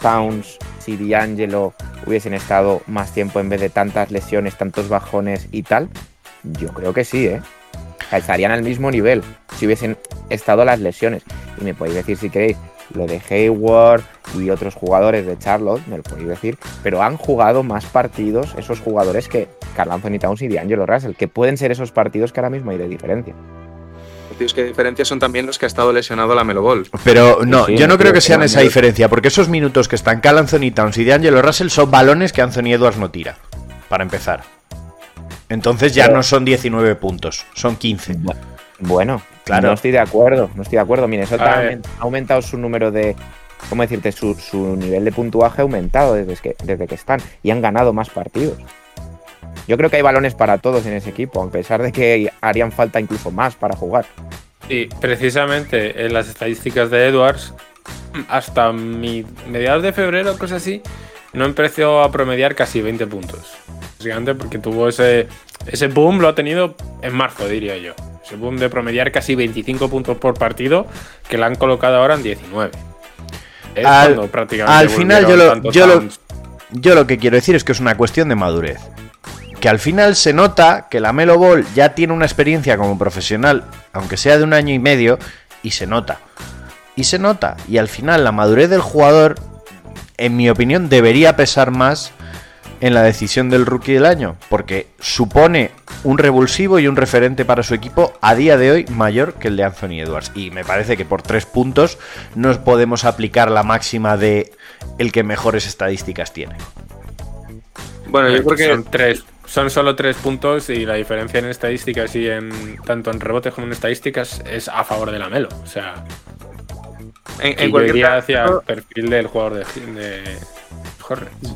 Towns, si D'Angelo hubiesen estado más tiempo en vez de tantas lesiones, tantos bajones y tal. Yo creo que sí, ¿eh? Estarían al mismo nivel si hubiesen estado las lesiones. Y me podéis decir si queréis lo de Hayward y otros jugadores de Charlotte, me lo podéis decir, pero han jugado más partidos esos jugadores que Carl Anthony Towns y D'Angelo Russell, que pueden ser esos partidos que ahora mismo hay de diferencia. Partidos que diferencia son también los que ha estado lesionado la Melo Ball. Pero no, Sí, yo no creo que sean esa diferencia, porque esos minutos que están Cal Anthony Towns y D'Angelo Russell son balones que Anthony Edwards no tira, para empezar. Entonces ya Pero- no son 19 puntos, son 15. Bueno, Claro. no estoy de acuerdo, no estoy de acuerdo. Minnesota ha aumentado su número de, ¿cómo decirte? Su, su nivel de puntuaje ha aumentado desde que, desde que están y han ganado más partidos. Yo creo que hay balones para todos en ese equipo, a pesar de que harían falta incluso más para jugar. Y precisamente en las estadísticas de Edwards, hasta mi mediados de febrero, cosas así, no empezó a promediar casi 20 puntos. Básicamente porque tuvo ese, ese boom, lo ha tenido en marzo, diría yo. Ese boom de promediar casi 25 puntos por partido, que la han colocado ahora en 19. Es Al- cuando prácticamente al final yo lo- yo lo-. Yo lo que quiero decir es que es una cuestión de madurez. Que al final se nota que la Melo Ball ya tiene una experiencia como profesional, aunque sea de un año y medio, y se nota. Y se nota. Y al final la madurez del jugador, en mi opinión, debería pesar más en la decisión del rookie del año, porque supone un revulsivo y un referente para su equipo a día de hoy mayor que el de Anthony Edwards. Y me parece que por tres puntos no podemos aplicar la máxima de el que mejores estadísticas tiene. Bueno, yo creo que son tres. Son solo tres puntos y la diferencia en estadísticas y en tanto en rebotes como en estadísticas es a favor de la Melo. O sea, en, cualquier iría caso, hacia el perfil del jugador de, de Hornets.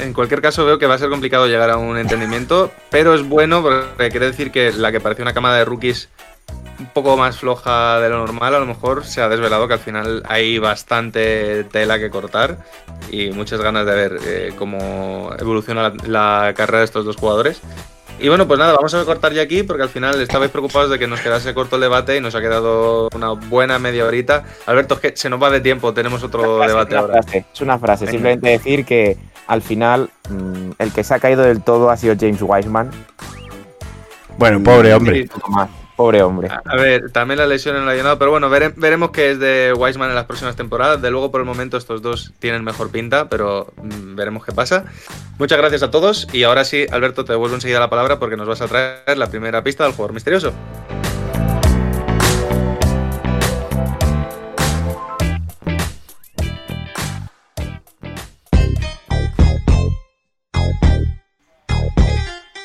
En cualquier caso veo que va a ser complicado llegar a un entendimiento, pero es bueno porque quiere decir que la que parecía una camada de rookies un poco más floja de lo normal, a lo mejor se ha desvelado que al final hay bastante tela que cortar y muchas ganas de ver eh, cómo evoluciona la, la carrera de estos dos jugadores. Y bueno, pues nada, vamos a cortar ya aquí porque al final estabais preocupados de que nos quedase corto el debate y nos ha quedado una buena media horita. Alberto, es que se nos va de tiempo, tenemos otro Frase, debate es ahora. frase, es una frase, Venga. simplemente decir que al final mm, el que se ha caído del todo ha sido James Wiseman. Bueno, pobre hombre. Pobre hombre. A ver, también la lesión en la llenado, pero bueno, vere- veremos qué es de Wiseman en las próximas temporadas. De luego, por el momento, estos dos tienen mejor pinta, pero mm, veremos qué pasa. Muchas gracias a todos y ahora sí, Alberto, te devuelvo enseguida la palabra porque nos vas a traer la primera pista del jugador misterioso.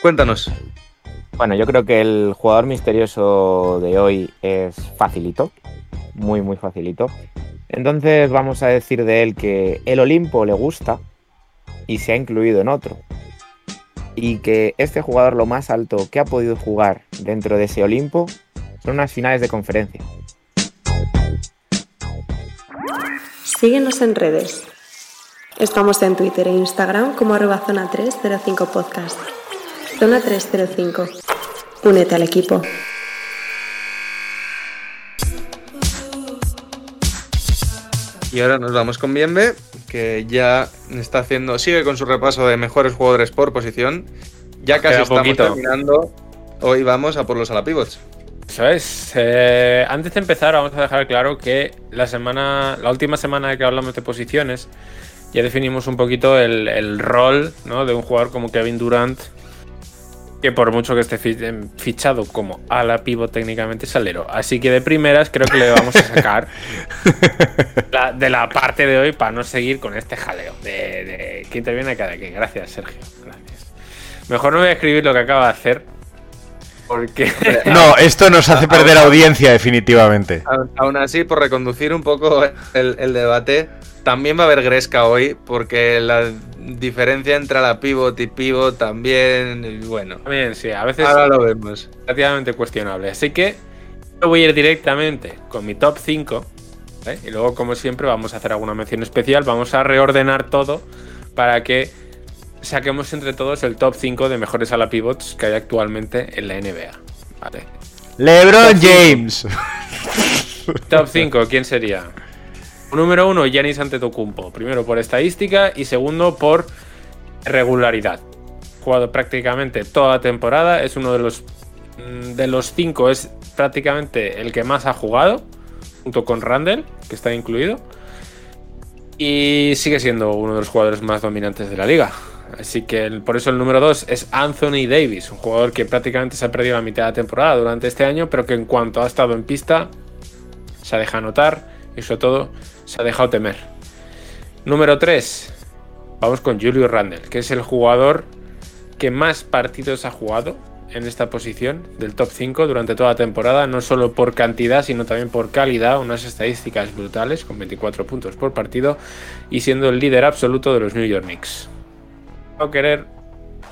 Cuéntanos. Bueno, yo creo que el jugador misterioso de hoy es facilito, muy muy facilito. Entonces vamos a decir de él que el Olimpo le gusta y se ha incluido en otro. Y que este jugador lo más alto que ha podido jugar dentro de ese Olimpo son unas finales de conferencia. Síguenos en redes. Estamos en Twitter e Instagram como arroba zona 305 podcast. Zona 305. Únete al equipo. Y ahora nos vamos con Bienve, que ya está haciendo, sigue con su repaso de mejores jugadores por posición. Ya casi Queda estamos poquito. terminando. Hoy vamos a por los alapivots. Eso es. Eh, antes de empezar, vamos a dejar claro que la semana, la última semana que hablamos de posiciones, ya definimos un poquito el, el rol ¿no? de un jugador como Kevin Durant, que por mucho que esté em, fichado como ala pivot técnicamente es alero. Así que de primeras creo que le vamos a sacar [laughs] la- de la parte de hoy para no seguir con este jaleo de, de que interviene cada quien. Gracias, Sergio. Gracias. Mejor no voy a escribir lo que acaba de hacer. Porque. [laughs] No, esto nos hace perder audiencia definitivamente. Aún- Aún así, por reconducir un poco el, el debate, también va a haber Gresca hoy, porque la diferencia entre la pivot y pivot también, y bueno, También, sí, a veces ahora lo vemos. relativamente cuestionable. Así que yo voy a ir directamente con mi top 5. ¿vale? Y luego, como siempre, vamos a hacer alguna mención especial. Vamos a reordenar todo para que saquemos entre todos el top 5 de mejores ala pivots que hay actualmente en la NBA. Vale. LeBron James. Top 5, ¿quién sería? Número 1, Giannis Antetokounmpo. Primero por estadística y segundo por regularidad. Jugado prácticamente toda la temporada. Es uno de los mm, de los 5 es prácticamente el que más ha jugado junto con Randall, que está incluido. Y sigue siendo uno de los jugadores más dominantes de la liga. Así que por eso el número 2 es Anthony Davis, un jugador que prácticamente se ha perdido la mitad de la temporada durante este año, pero que en cuanto ha estado en pista se ha dejado notar y sobre todo se ha dejado temer. Número 3, vamos con Julio Randle, que es el jugador que más partidos ha jugado en esta posición del top 5 durante toda la temporada, no solo por cantidad, sino también por calidad, unas estadísticas brutales con 24 puntos por partido y siendo el líder absoluto de los New York Knicks. No querer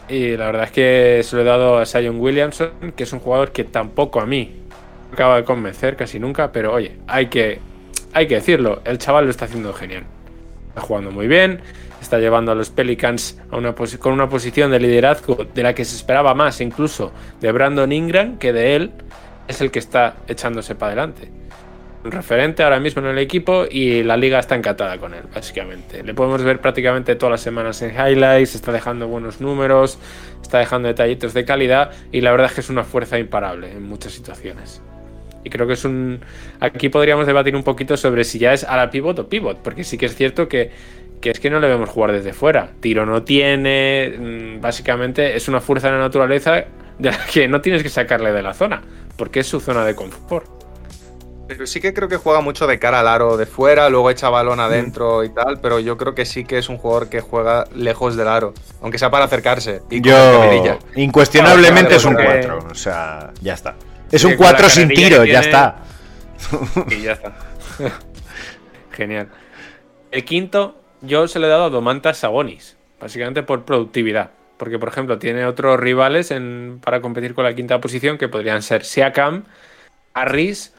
y la verdad es que se lo he dado a Sion Williamson, que es un jugador que tampoco a mí acaba de convencer casi nunca, pero oye, hay que, hay que decirlo, el chaval lo está haciendo genial. Está jugando muy bien, está llevando a los Pelicans con una posición de liderazgo de la que se esperaba más incluso de Brandon Ingram que de él, es el que está echándose para adelante. Un referente ahora mismo en el equipo y la liga está encantada con él, básicamente. Le podemos ver prácticamente todas las semanas en highlights, está dejando buenos números, está dejando detallitos de calidad y la verdad es que es una fuerza imparable en muchas situaciones. Y creo que es un. Aquí podríamos debatir un poquito sobre si ya es a la pivot o pivot, porque sí que es cierto que, que es que no le vemos jugar desde fuera. Tiro no tiene. mm, Básicamente es una fuerza de la naturaleza de la que no tienes que sacarle de la zona, porque es su zona de confort. Pero sí que creo que juega mucho de cara al aro de fuera, luego echa balón adentro y tal, pero yo creo que sí que es un jugador que juega lejos del aro, aunque sea para acercarse. Y con Yo, incuestionablemente es un porque- 4. O sea, ya está. Es un con la 4 sin tiro, ya está. [laughs] Y ya está. [laughs] Genial. El quinto, yo se lo he dado a Domantas Sabonis, básicamente por productividad. Porque, por ejemplo, tiene otros rivales en- para competir con la quinta posición que podrían ser Siakam, Harris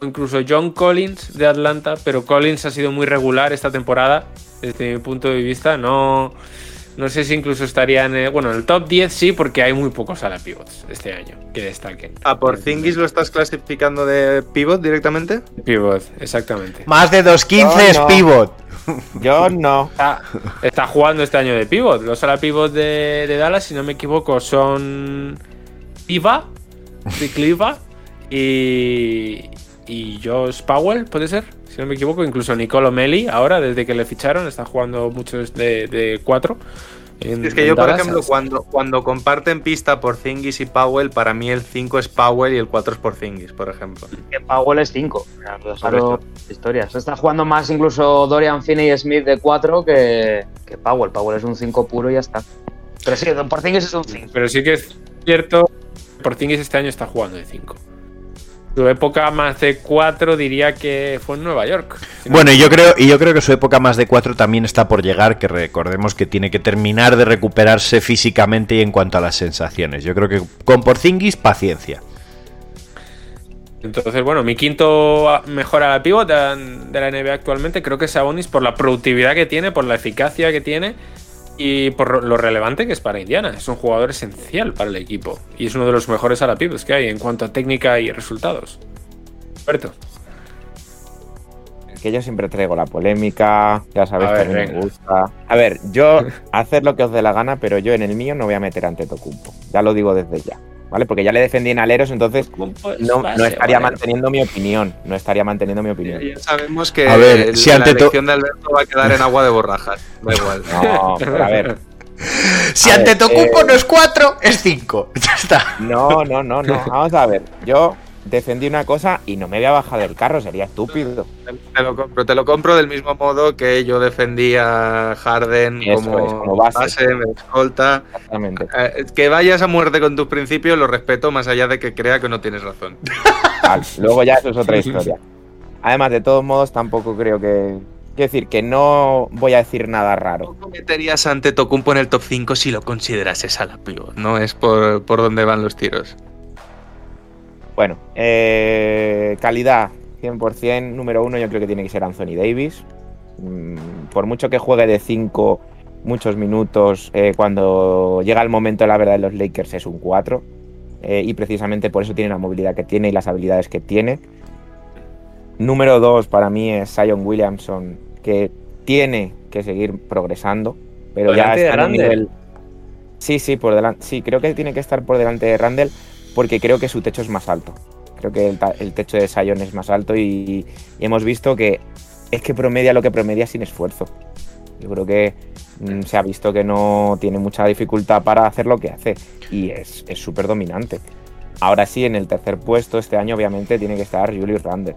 o incluso John Collins de Atlanta. Pero Collins ha sido muy regular esta temporada, desde mi punto de vista. No, no sé si incluso estaría en el, bueno, en el top 10, sí, porque hay muy pocos ala pivots este año que destaquen. ¿A Porzingis lo estás clasificando de pivot directamente? Pivot, exactamente. Más de 2.15 es No, pivot. Yo no. Está, está jugando este año de pivot. Los ala pivot de, de Dallas, si no me equivoco, son Iva, Cliva y, y Josh Powell, puede ser, si no me equivoco. Incluso Nicolo Meli, ahora, desde que le ficharon, está jugando muchos de, de cuatro. en- Es que yo, por ejemplo, cuando, cuando comparten pista Porzingis y Powell, para mí el 5 es Powell y el 4 es Porzingis, por ejemplo. Que Powell es 5. Correcto. historias. Está jugando más incluso Dorian Finney Smith de 4 que, que Powell. Powell es un 5 puro y ya está. Pero sí, Don Porzingis es un 5. Pero sí que es cierto, Porzingis este año está jugando de 5. Su época más de 4 diría que fue en Nueva York. Si Bueno, y yo creo, y yo creo que su época más de 4 también está por llegar, que recordemos que tiene que terminar de recuperarse físicamente y en cuanto a las sensaciones. Yo creo que con Porzingis, paciencia. Entonces, bueno, mi quinto a- mejor a la pivot de, de la NBA actualmente creo que es Sabonis por la productividad que tiene, por la eficacia que tiene y por lo relevante que es para Indiana. Es un jugador esencial para el equipo y es uno de los mejores a la que hay en cuanto a técnica y resultados. Alberto. Que yo siempre traigo la polémica, ya sabéis A que a mí me gusta. A ver, yo [laughs] hacer lo que os dé la gana, pero yo en el mío no voy a meter ante Tocumpo. Ya lo digo desde ya, ¿vale? Porque ya le defendí en aleros, entonces no, no estaría manteniendo mi opinión. No estaría manteniendo mi opinión. Ya sabemos que A ver, el- si la ante elección de Alberto va a quedar en agua de borrajas. Da igual. No, pero a ver. [laughs] Si A ante Tocumpo eh, no es 4, es 5. [laughs] Ya está. No, no, no, no. Vamos a ver. Yo defendí una cosa y no me voy a bajar del carro, sería estúpido. Te lo compro, te lo compro del mismo modo que yo defendía a Harden Eso como, es, como base. me escolta. Exactamente. Eh, que vayas a muerte con tus principios lo respeto más allá de que crea que no tienes razón. Vale, luego ya eso es otra [laughs] historia. Además, de todos modos, tampoco creo que. Quiero decir, que no voy a decir nada raro. ¿Cómo meterías ante Tocumpo en el top 5 si lo considerases a la? No es por, por donde van los tiros. Bueno, eh, calidad 100%. Número uno, yo creo que tiene que ser Anthony Davis. Mm, por mucho que juegue de 5 muchos minutos, eh, cuando llega el momento de la verdad de los Lakers es un 4. eh, y precisamente por eso tiene la movilidad que tiene y las habilidades que tiene. Número dos para mí es Zion Williamson, que tiene que seguir progresando, pero Por ya delante de está en un Randle. nivel. Sí, sí, por delante. Sí, creo que tiene que estar por delante de Randall porque creo que su techo es más alto. Creo que el, techo de Zion es más alto y, y hemos visto que es que promedia lo que promedia sin esfuerzo. Yo creo que mm, se ha visto que no tiene mucha dificultad para hacer lo que hace y es súper dominante. Ahora sí, en el tercer puesto este año obviamente tiene que estar Julius Randle.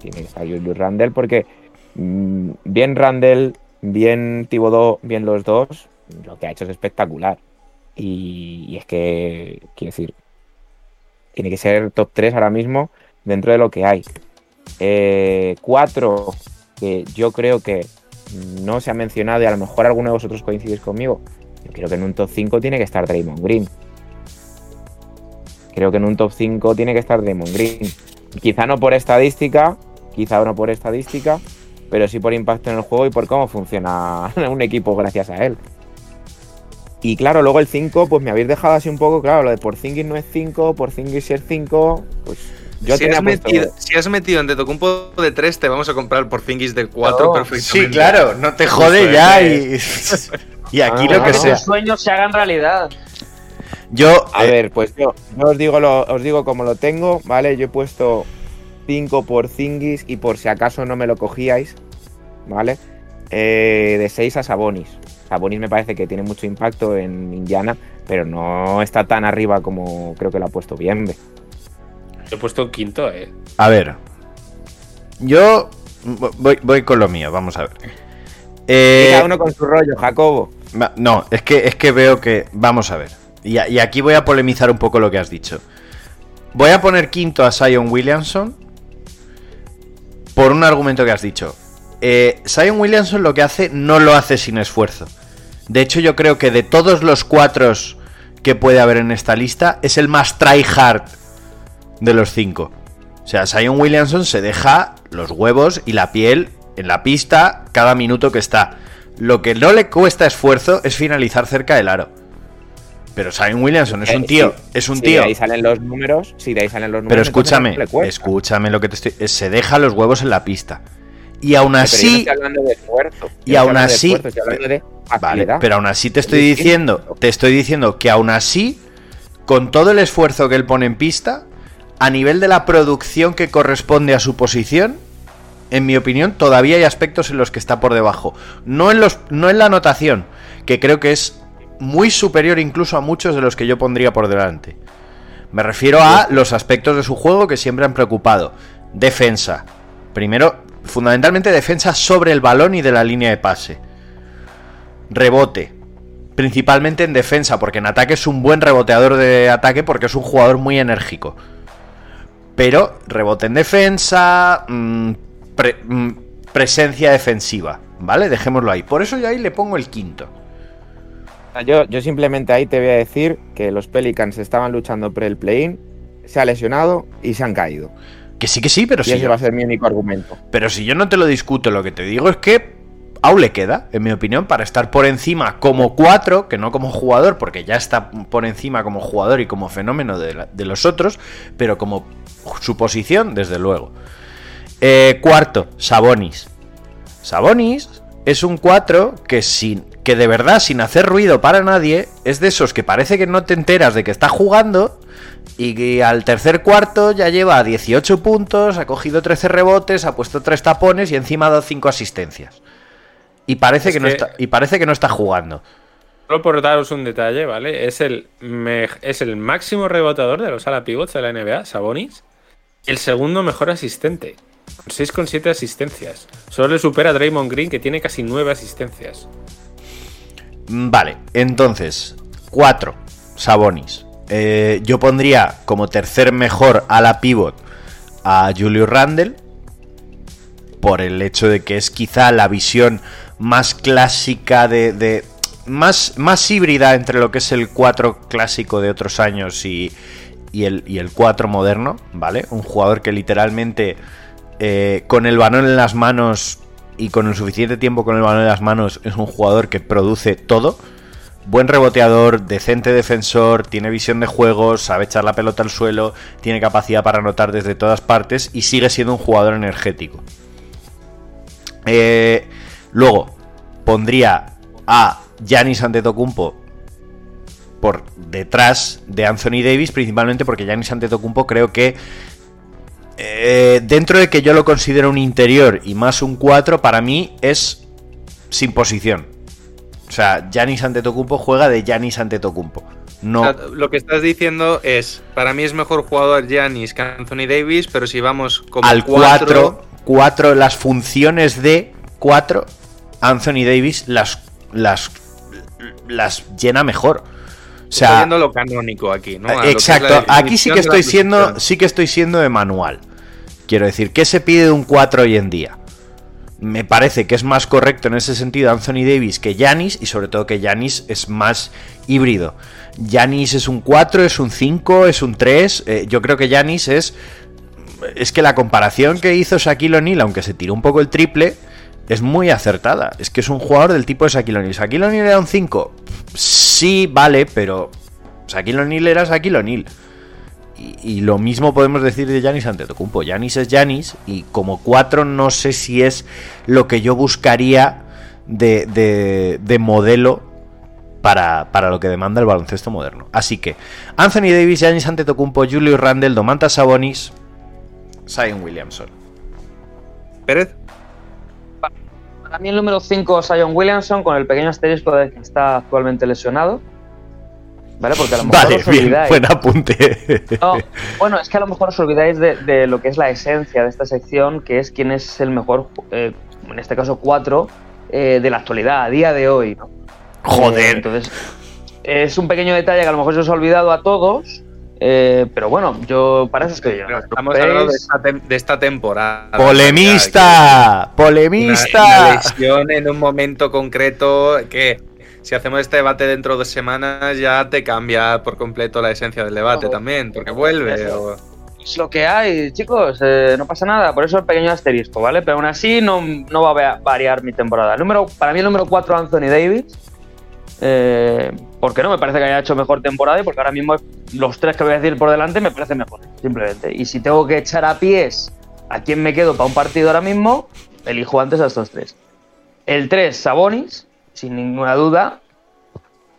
Tiene que estar Julius Randle porque mm, bien Randle, bien Thibodeau, bien los dos, lo que ha hecho es espectacular. Y, y es que, quiero decir, tiene que ser top 3 ahora mismo dentro de lo que hay. Eh, cuatro, que yo creo que no se ha mencionado y a lo mejor alguno de vosotros coincidís conmigo. Yo creo que en un top 5 tiene que estar Draymond Green. Creo que en un top 5 tiene que estar Draymond Green. Quizá no por estadística, quizá no por estadística, pero sí por impacto en el juego y por cómo funciona [laughs] un equipo gracias a él. Y claro, luego el 5, pues me habéis dejado así un poco, claro, lo de Porzingis no es 5, Porzingis es 5, pues yo si, has metido, si has metido en Tetocumpo de 3, te vamos a comprar por de 4 No, perfectamente. Sí, claro, no te jode ya y, [laughs] y aquí Ah, lo que que sea. tus sueños se hagan realidad. Yo, A eh, ver, pues yo, yo os digo lo, os digo como lo tengo, ¿vale? Yo he puesto 5 por Zingis y por si acaso no me lo cogíais, ¿vale? Eh, de 6 a Sabonis. Sabonis me parece que tiene mucho impacto en Indiana, pero no está tan arriba como creo que lo ha puesto bien. He puesto quinto, eh. a ver. Yo voy, voy con lo mío, vamos a ver. Eh, cada uno con su rollo, Jacobo. No, es que, es que veo que. Vamos a ver. Y, a- y aquí voy a polemizar un poco lo que has dicho. Voy a poner quinto a Zion Williamson. Por un argumento que has dicho. Eh, Zion Williamson lo que hace no lo hace sin esfuerzo. De hecho, yo creo que de todos los cuatro que puede haber en esta lista, es el más tryhard de los cinco. O sea, Zion Williamson se deja los huevos y la piel en la pista cada minuto que está. Lo que no le cuesta esfuerzo es finalizar cerca del aro. Pero Zion Williamson es un Eh, tío, sí, es un si tío. de ahí salen los números, si de ahí salen los números. Pero escúchame, no escúchame lo que te estoy. Se deja los huevos en la pista. Y aún Pero yo no así. estoy hablando de esfuerzo. yo y no aún así- esfuerzo, estoy hablando de Vale, pero aún así te estoy Es diciendo, te estoy diciendo que aún así, con todo el esfuerzo que él pone en pista, a nivel de la producción que corresponde a su posición, en mi opinión, todavía hay aspectos en los que está por debajo. No en los, no en la anotación, que creo que es muy superior incluso a muchos de los que yo pondría por delante. Me refiero a los aspectos de su juego que siempre han preocupado. Defensa. Primero, fundamentalmente defensa sobre el balón y de la línea de pase. Rebote. Principalmente en defensa, porque en ataque es un buen reboteador de ataque porque es un jugador muy enérgico. Pero rebote en defensa, mm, pre- mm, presencia defensiva, ¿vale? Dejémoslo ahí. Por eso yo ahí le pongo el quinto. Yo, yo simplemente ahí te voy a decir que los Pelicans estaban luchando por el play-in, se ha lesionado y se han caído. Que sí, que sí, pero sí. ese va a ser mi único argumento. Pero si yo no te lo discuto, lo que te digo es que aún le queda, en mi opinión, para estar por encima como 4, que no como jugador, porque ya está por encima como jugador y como fenómeno de los otros, pero como su posición, desde luego. Eh, cuarto, Sabonis. Sabonis es un 4 que sin que de verdad sin hacer ruido para nadie es de esos que parece que no te enteras de que está jugando y que al tercer cuarto ya lleva 18 puntos, ha cogido 13 rebotes, ha puesto 3 tapones y encima ha dado 5 asistencias. Y parece Es que, no está y parece que no está jugando. Solo por daros un detalle, ¿vale? Es el, me- es el máximo rebotador de los ala pivots de la NBA, Sabonis. El segundo mejor asistente, con 6,7 asistencias. Solo le supera a Draymond Green, que tiene casi 9 asistencias. Mm, Vale, entonces, 4, Sabonis. Eh, yo pondría como tercer mejor a la pivot a Julius Randle. Por el hecho de que es quizá la visión más clásica de. de- más, más híbrida entre lo que es el 4 clásico de otros años y, y el, y el 4 moderno, ¿vale? Un jugador que literalmente eh, con el balón en las manos y con el suficiente tiempo con el balón en las manos es un jugador que produce todo. Buen reboteador, decente defensor, tiene visión de juego, sabe echar la pelota al suelo, tiene capacidad para anotar desde todas partes y sigue siendo un jugador energético. Eh, luego, pondría a Giannis Antetokounmpo por detrás de Anthony Davis, principalmente porque Giannis Antetokounmpo creo que eh, dentro de que yo lo considero un interior y más un 4, para mí es sin posición. O sea, Giannis Antetokounmpo juega de Giannis Antetokounmpo. No, O sea, lo que estás diciendo es, para mí es mejor jugador Giannis que Anthony Davis, pero si vamos como al 4, 4, las funciones de 4, Anthony Davis las, las, las llena mejor. O Estoy viendo lo canónico aquí, ¿no? A exacto, aquí sí que estoy siendo, sí que estoy siendo de manual. Quiero decir, ¿qué se pide de un 4 hoy en día? Me parece que es más correcto en ese sentido Anthony Davis que Yanis y sobre todo que Yanis es más híbrido. Yanis es un 4, es un 5, es un 3. eh, yo creo que Yanis es es que la comparación que hizo Shaquille O'Neal, aunque se tiró un poco el triple, es muy acertada. Es que es un jugador del tipo de Shaquille O'Neal. ¿Shaquille O'Neal era un 5? Sí, vale, pero Shaquille O'Neal era Shaquille O'Neal. Y, lo mismo podemos decir de Yanis Antetokounmpo. Yanis es Yanis y como 4 no sé si es lo que yo buscaría de, de- de modelo para, para lo que demanda el baloncesto moderno. Así que Anthony Davis, Yanis Antetokounmpo, Julius Randle, Domantas Sabonis, Zion Williamson. Pérez. Para mí el número 5 Sion Williamson con el pequeño asterisco de que está actualmente lesionado. ¿Vale? Porque a lo mejor Vale, os bien, olvidáis. buen apunte. No, bueno, es que a lo mejor os olvidáis de, de lo que es la esencia de esta sección, que es quién es el mejor, eh, en este caso 4, de la actualidad, a día de hoy. ¿no? Joder. Eh, entonces, es un pequeño detalle que a lo mejor se os ha olvidado a todos, eh, pero bueno, yo para eso estoy yo. Pero estamos hablando de esta, tem- de esta temporada. ¡Polemista! ¡Polemista! una lesión en un momento concreto que si hacemos este debate dentro de dos semanas ya te cambia por completo la esencia del debate también, porque vuelve. o- Es lo que hay, chicos, eh, no pasa nada, por eso el pequeño asterisco, ¿vale? Pero aún así no, no va a va- variar mi temporada. El número, para mí el número 4 Anthony Davis, eh, porque no me parece que haya hecho mejor temporada y porque ahora mismo los tres que voy a decir por delante me parecen mejores, simplemente. Y si tengo que echar a pies a quién me quedo para un partido ahora mismo, elijo antes a estos tres. El 3, Sabonis, sin ninguna duda.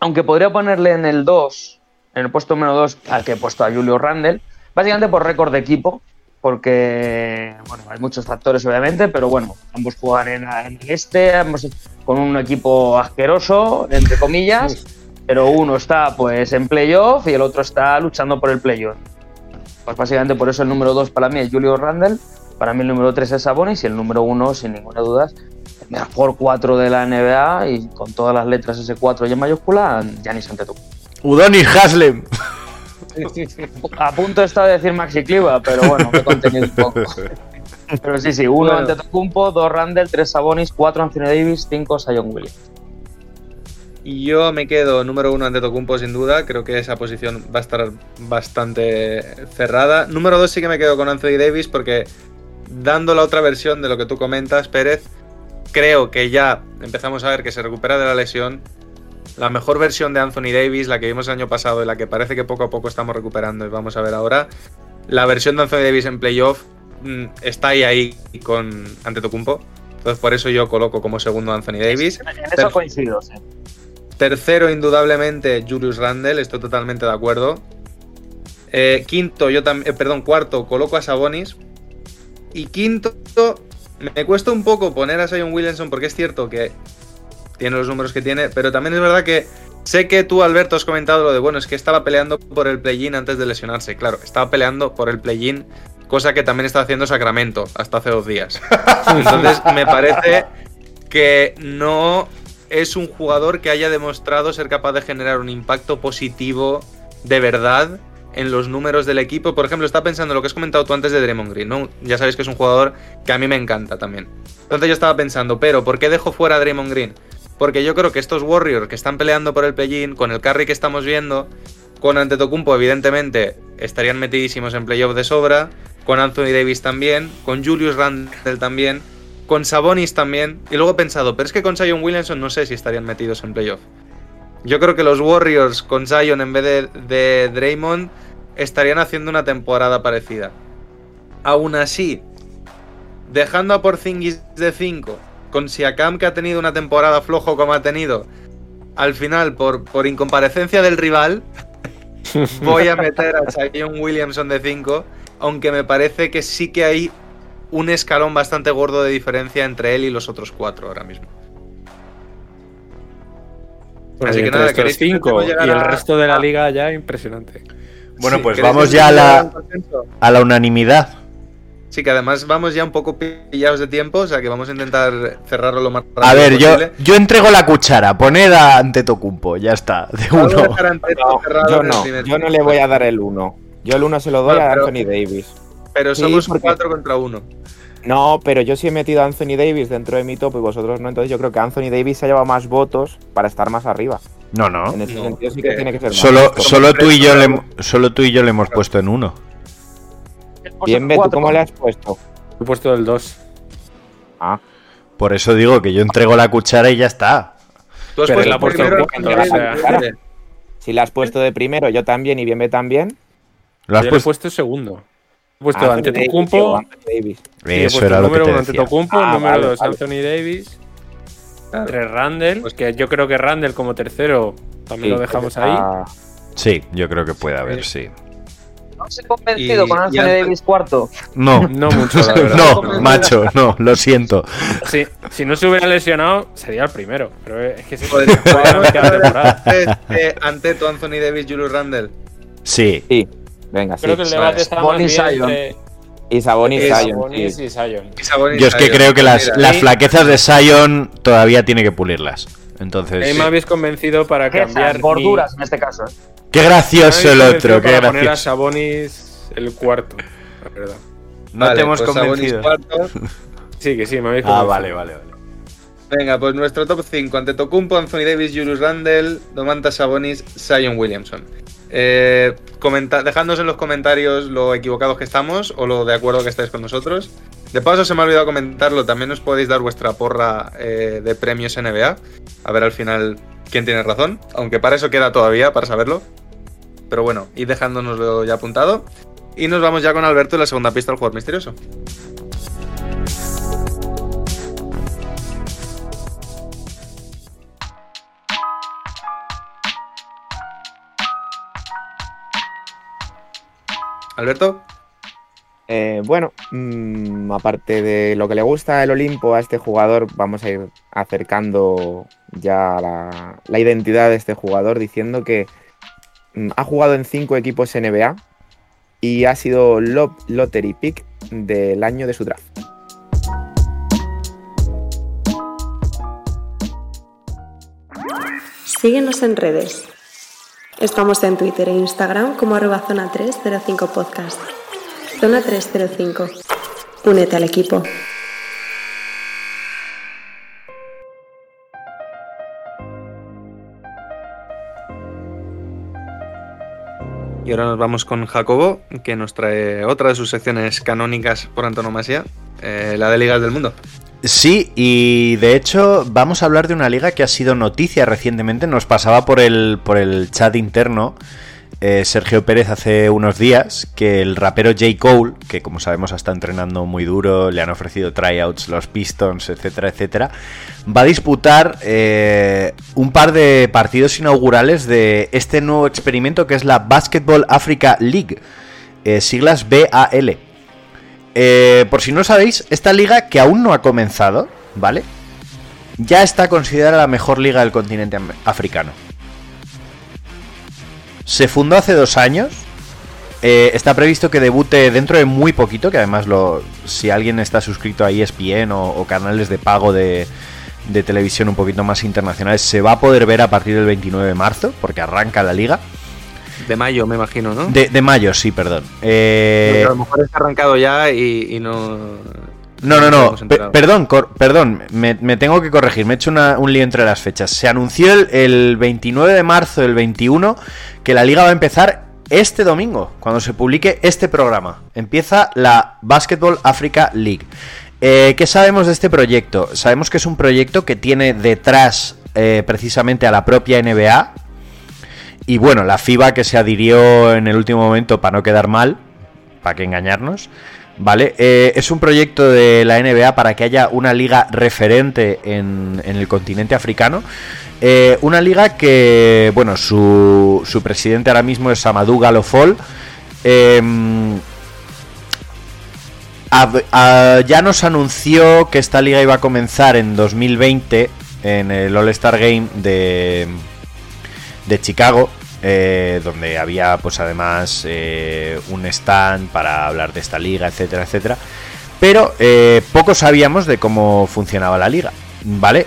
Aunque podría ponerle en el 2, en el puesto número 2, al que he puesto a Julio Randle. Básicamente por récord de equipo, porque bueno, hay muchos factores obviamente, pero bueno, ambos juegan en, en el este, ambos con un equipo asqueroso, entre comillas, pero uno está pues en playoff y el otro está luchando por el playoff. Pues básicamente por eso el número 2 para mí es Julio Randle, para mí el número 3 es Sabonis y el número 1, sin ninguna duda, el mejor 4 de la NBA y con todas las letras ese 4 y en mayúscula, Giannis Antetokounmpo. Udonis Haslem. [laughs] A punto está de decir Maxi Cliva, pero bueno, me he contenido un poco. Pero sí, sí, uno Bueno. Antetokounmpo, dos Randall, tres Sabonis, cuatro Anthony Davis, cinco Sion Williams. Y yo me quedo número uno ante Tocumpo sin duda. Creo que esa posición va a estar bastante cerrada. Número dos sí que me quedo con Anthony Davis porque dando la otra versión de lo que tú comentas, Pérez, creo que ya empezamos a ver que se recupera de la lesión. La mejor versión de Anthony Davis, la que vimos el año pasado y la que parece que poco a poco estamos recuperando y vamos a ver ahora. La versión de Anthony Davis en playoff mm, está ahí ahí con Antetokounmpo. Entonces por eso yo coloco como segundo a Anthony Davis. En eso coincido, sí. Tercero, indudablemente, Julius Randle, estoy totalmente de acuerdo. Eh, quinto, yo también, perdón, cuarto, coloco a Sabonis. Y quinto, me cuesta un poco poner a Zion Williamson porque es cierto que tiene los números que tiene, pero también es verdad que sé que tú, Alberto, has comentado lo de, bueno, es que estaba peleando por el play-in antes de lesionarse. Claro, estaba peleando por el play-in, cosa que también está haciendo Sacramento hasta hace dos días. [laughs] Entonces, me parece que no es un jugador que haya demostrado ser capaz de generar un impacto positivo de verdad en los números del equipo. Por ejemplo, está pensando en lo que has comentado tú antes de Draymond Green, ¿no? Ya sabéis que es un jugador que a mí me encanta también. Entonces yo estaba pensando, pero ¿por qué dejo fuera a Draymond Green? Porque yo creo que estos Warriors que están peleando por el play-in, con el carry que estamos viendo, con Antetokounmpo evidentemente estarían metidísimos en playoff de sobra, con Anthony Davis también, con Julius Randle también, con Sabonis también, y luego he pensado, pero es que con Zion Williamson no sé si estarían metidos en playoff. Yo creo que los Warriors con Zion en vez de, de Draymond estarían haciendo una temporada parecida. Aún así, dejando a Porzingis de 5, con Siakam que ha tenido una temporada flojo como ha tenido, al final, por, por incomparecencia del rival, [laughs] voy a meter a Zion Williamson de 5. aunque me parece que sí que hay un escalón bastante gordo de diferencia entre él y los otros cuatro ahora mismo. Así que Entre nada, estos ¿queréis cinco? Y el a- resto de la liga ya impresionante. Bueno, Sí, pues ¿queréis vamos ya a la, a la unanimidad. Sí, que además vamos ya un poco pillados de tiempo, o sea que vamos a intentar cerrarlo lo más rápido A ver, yo, posible. yo entrego la cuchara, poned a Antetokounmpo, ya está, de uno. No, yo no, yo no le voy a dar el 1. Yo el 1 se lo doy a pero- Anthony Davis. Pero Sí, somos porque- cuatro contra uno. No, pero yo sí he metido a Anthony Davis dentro de mi top y vosotros no, entonces yo creo que Anthony Davis se ha llevado más votos para estar más arriba. No, no. En ese No, sentido sí que porque tiene que ser más. Solo, solo tú y yo le, solo tú y yo le hemos puesto en uno. Bien, ¿tú cómo le has puesto? He puesto el 2. Ah, Por eso digo que yo entrego la cuchara y ya está. Tú has Pero puesto puesto primero un a cuarto, Anthony o sea, Davis, claro. ¿vale? si le has puesto de primero, yo también y Bienve también. Lo has Yo le he puesto. puesto segundo. He puesto Anthony ante Tocumpo. Davis. Eso era lo que número te uno decía. Antetokounmpo, Ah, número vale, dos vale. Anthony Davis, Claro. tres Randall, Pues- que yo creo que Randall como tercero también Sí, lo dejamos ahí. Sí, yo creo que puede haber, sí. No he convencido Y- con Anthony Davis cuarto. No, [laughs] No mucho, la verdad. [laughs] no, macho, no, lo siento. Sí, si no se hubiera lesionado, sería el primero. Pero es que se [laughs] quedar temporada. ante tu Anthony Davis, Julius Randle. Sí, Sí, venga, sí. Creo que el debate está más bien entre Y Sabonis, Sabonis sí. y Sabonis yo es que Zion. creo que las, Mira, las flaquezas de Sion todavía tiene que pulirlas. Entonces, Ahí me habéis convencido para cambiar. mi- gorduras en este caso. Qué gracioso el otro, qué para poner a gracioso. Sabonis el cuarto, la verdad. No Vale, te hemos pues Sabonis convencido. cuarto. Sí, que sí, me habéis Ah, convencido. vale, vale, vale. Venga, pues nuestro top 5. Ante Tocumpo, Anthony Davis, Julius Randle, Domantas Sabonis, Zion Williamson. Eh, comenta- dejadnos en los comentarios lo equivocados que estamos o lo de acuerdo que estáis con nosotros. De paso, se me ha olvidado comentarlo. También os podéis dar vuestra porra eh, de premios NBA. A ver al final quién tiene razón. Aunque para eso queda todavía, para saberlo. Pero bueno, y dejándonoslo ya apuntado. Y nos vamos ya con Alberto en la segunda pista del jugador misterioso. Alberto. Eh, bueno, mm, aparte de lo que le gusta el Olimpo a este jugador, vamos a ir acercando ya la, identidad de este jugador diciendo que ha jugado en cinco equipos NBA y ha sido lo- lottery pick del año de su draft. Síguenos en redes. Estamos en Twitter e Instagram como arroba zona 305 podcast. Zona 305. Únete al equipo. Y ahora nos vamos con Jacobo, que nos trae otra de sus secciones canónicas por antonomasia, eh, la de Ligas del Mundo. Sí, y de hecho vamos a hablar de una liga que ha sido noticia recientemente. Nos pasaba por el, por el chat interno eh, Sergio Pérez hace unos días que el rapero J. Cole, que como sabemos está entrenando muy duro, le han ofrecido tryouts los Pistons, etcétera, etcétera, va a disputar eh, un par de partidos inaugurales de este nuevo experimento que es la Basketball Africa League, eh, siglas BAL. Por si no sabéis, esta liga que aún no ha comenzado, ¿vale? Ya está considerada la mejor liga del continente africano. Se fundó hace dos años. eh, está previsto que debute dentro de muy poquito, que además lo, si alguien está suscrito a ESPN o, o canales de pago de, de televisión un poquito más internacionales, se va a poder ver a partir del 29 de marzo, porque arranca la liga. De mayo, me imagino, ¿no? De, de mayo, sí, perdón. Eh, a lo mejor está arrancado ya y, y no. No, no, no. perdón, perdón. Me, me tengo que corregir. Me he hecho una- un lío entre las fechas. Se anunció el, el 29 de marzo del 21 que la liga va a empezar este domingo, cuando se publique este programa. Empieza la Basketball Africa League. Eh, ¿Qué sabemos de este proyecto? Sabemos que es un proyecto que tiene detrás eh, precisamente a la propia NBA. Y bueno, la FIBA que se adhirió en el último momento para no quedar mal, para que engañarnos. ¿Vale? Eh, es un proyecto de la NBA para que haya una liga referente en, en el continente africano. Eh, una liga que, bueno, su, su presidente ahora mismo es Amadou Galofol. Eh, ya nos anunció que esta liga iba a comenzar en 2020 en el All-Star Game de, de Chicago, eh, donde había pues además eh, un stand para hablar de esta liga, etcétera, etcétera. Pero eh, poco sabíamos de cómo funcionaba la liga, ¿vale?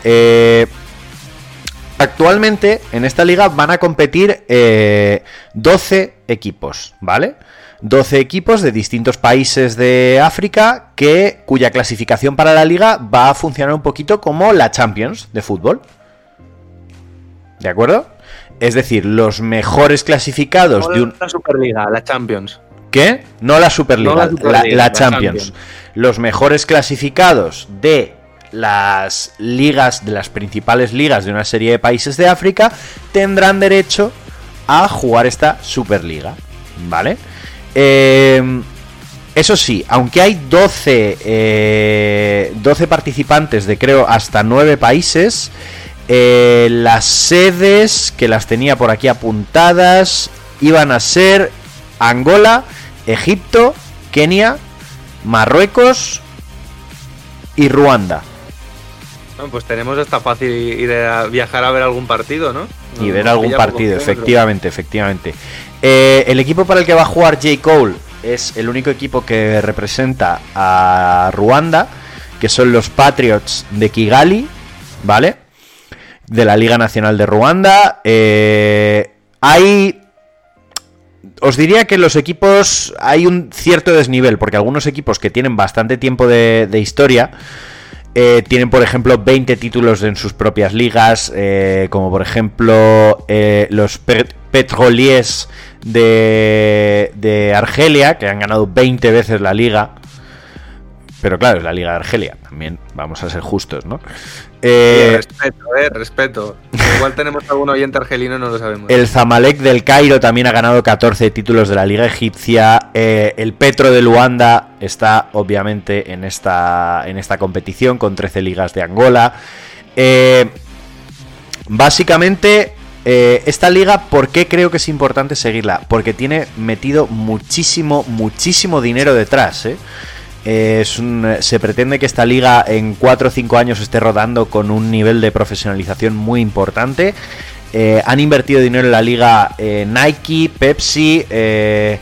Actualmente en esta liga van a competir eh, 12 equipos, ¿vale? 12 equipos de distintos países de África que cuya clasificación para la liga va a funcionar un poquito como la Champions de fútbol. ¿De acuerdo? Es decir, los mejores clasificados de un... La Superliga, la Champions. ¿Qué? No la Superliga, No la la, Superliga, la la Champions. Champions. Los mejores clasificados de las ligas, de las principales ligas de una serie de países de África, tendrán derecho a jugar esta Superliga. ¿Vale? Eh, eso sí, aunque hay 12, eh, 12 participantes de creo hasta 9 países, eh, las sedes que las tenía por aquí apuntadas iban a ser Angola, Egipto, Kenia, Marruecos y Ruanda. Bueno, pues tenemos esta fácil ir a viajar a ver algún partido, ¿no? Y ver algún partido, efectivamente, efectivamente. Eh, el equipo para el que va a jugar J. Cole es el único equipo que representa a Ruanda, que son los Patriots de Kigali, ¿vale? De la Liga Nacional de Ruanda. Eh, hay os diría que los equipos hay un cierto desnivel, porque algunos equipos que tienen bastante tiempo de, historia eh, tienen, por ejemplo, 20 títulos en sus propias ligas, eh, como por ejemplo eh, los Pe- Petroliers de, de Argelia, que han ganado 20 veces la liga. Pero claro, es la liga de Argelia, también vamos a ser justos, ¿no? Eh, Sí, respeto, eh, respeto. Igual tenemos algún oyente argelino no lo sabemos. El Zamalek del Cairo también ha ganado 14 títulos de la Liga Egipcia. Eh, el Petro de Luanda está obviamente en esta, en esta competición con 13 ligas de Angola. Eh, básicamente, eh, esta liga, ¿por qué creo que es importante seguirla? Porque tiene metido muchísimo, muchísimo dinero detrás. ¿eh? Se pretende que esta liga en 4 o 5 años esté rodando con un nivel de profesionalización muy importante. Eh, han invertido dinero en la liga eh, Nike, Pepsi, eh,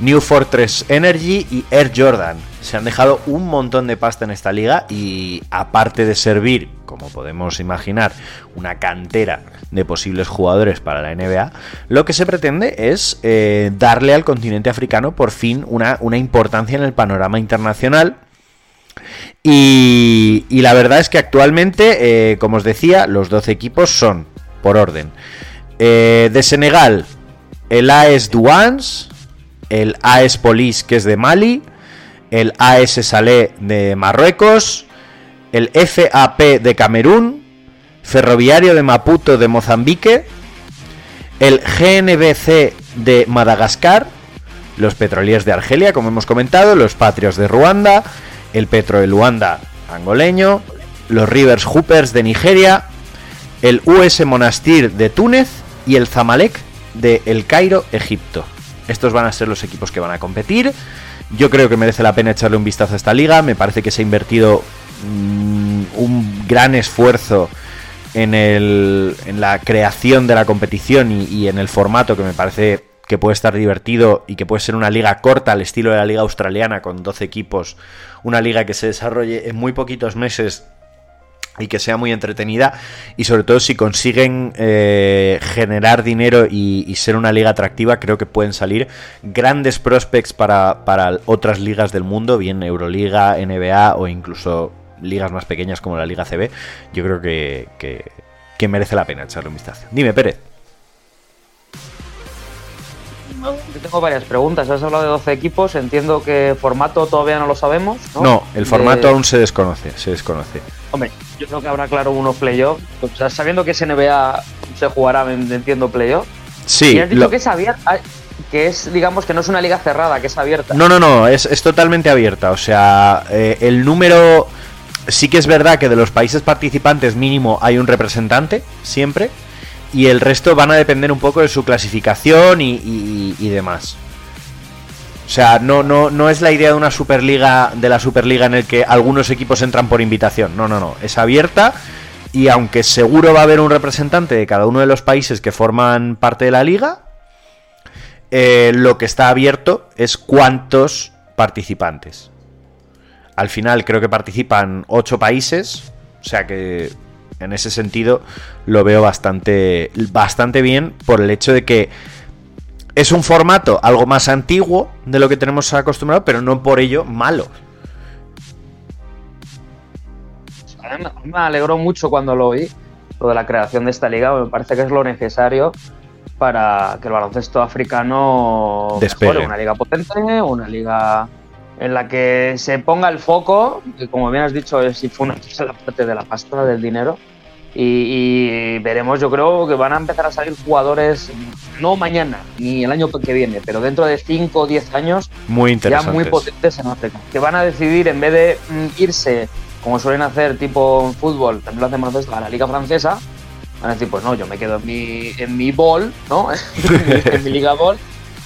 New Fortress Energy y Air Jordan. Se han dejado un montón de pasta en esta liga y aparte de servir, como podemos imaginar, una cantera de posibles jugadores para la NBA, lo que se pretende es eh, darle al continente africano por fin una, una importancia en el panorama internacional. Y, y la verdad es que actualmente, eh, como os decía, los 12 equipos son, por orden, eh, de Senegal, el AES Douanes, el AES Police, que es de Mali, el AS Salé de Marruecos, el FAP de Camerún, Ferroviario de Maputo de Mozambique, el GNBC de Madagascar, los Petroliers de Argelia, como hemos comentado, los Patrios de Ruanda, el Petro de Luanda angoleño, los Rivers Hoopers de Nigeria, el US Monastir de Túnez y el Zamalek de El Cairo, Egipto. Estos van a ser los equipos que van a competir. Yo creo que merece la pena echarle un vistazo a esta liga. Me parece que se ha invertido mm, un gran esfuerzo en, el, en la creación de la competición y, y en el formato que me parece que puede estar divertido y que puede ser una liga corta al estilo de la liga australiana con 12 equipos, una liga que se desarrolle en muy poquitos meses y que sea muy entretenida y sobre todo si consiguen eh, generar dinero y, y ser una liga atractiva creo que pueden salir grandes prospects para, para otras ligas del mundo bien Euroliga, NBA o incluso ligas más pequeñas como la Liga CB yo creo que, que, que merece la pena echarle un vistazo dime Pérez Yo tengo varias preguntas. Has hablado de 12 equipos. Entiendo que formato todavía no lo sabemos. No, no el formato De- aún se desconoce se desconoce Hombre, yo creo que habrá claro unos playoffs. O sea, sabiendo que es NBA se jugará, en- entiendo, playoff. sí y has dicho lo- que es abierta. Que es, digamos, que no es una liga cerrada, que es abierta. No, no, no, es, es totalmente abierta. O sea, eh, el número. Sí que es verdad que de los países participantes mínimo hay un representante, siempre. Y el resto van a depender un poco de su clasificación y, y- y demás. O sea, no, no, no es la idea de una superliga, de la superliga en el que algunos equipos entran por invitación. No, no, no. Es abierta y aunque seguro va a haber un representante de cada uno de los países que forman parte de la liga, eh, lo que está abierto es cuántos participantes. Al final creo que participan ocho países, o sea que en ese sentido lo veo bastante, bastante bien por el hecho de que es un formato algo más antiguo de lo que tenemos acostumbrado, pero no por ello malo. A mí Me alegró mucho cuando lo oí, lo de la creación de esta liga. Me parece que es lo necesario para que el baloncesto africano mejore. Una liga potente, una liga en la que se ponga el foco, que como bien has dicho, es si fue una la [laughs] parte de la pasta, del dinero. Y, y veremos, yo creo que van a empezar a salir jugadores, no mañana ni el año que viene, pero dentro de 5 o 10 años, Muy ya muy potentes en África. Que van a decidir, en vez de mm, irse, como suelen hacer, tipo en fútbol, también lo hacemos nosotros, a la liga francesa, van a decir, pues no, yo me quedo en mi, en mi ball, ¿no? [laughs] en mi liga ball,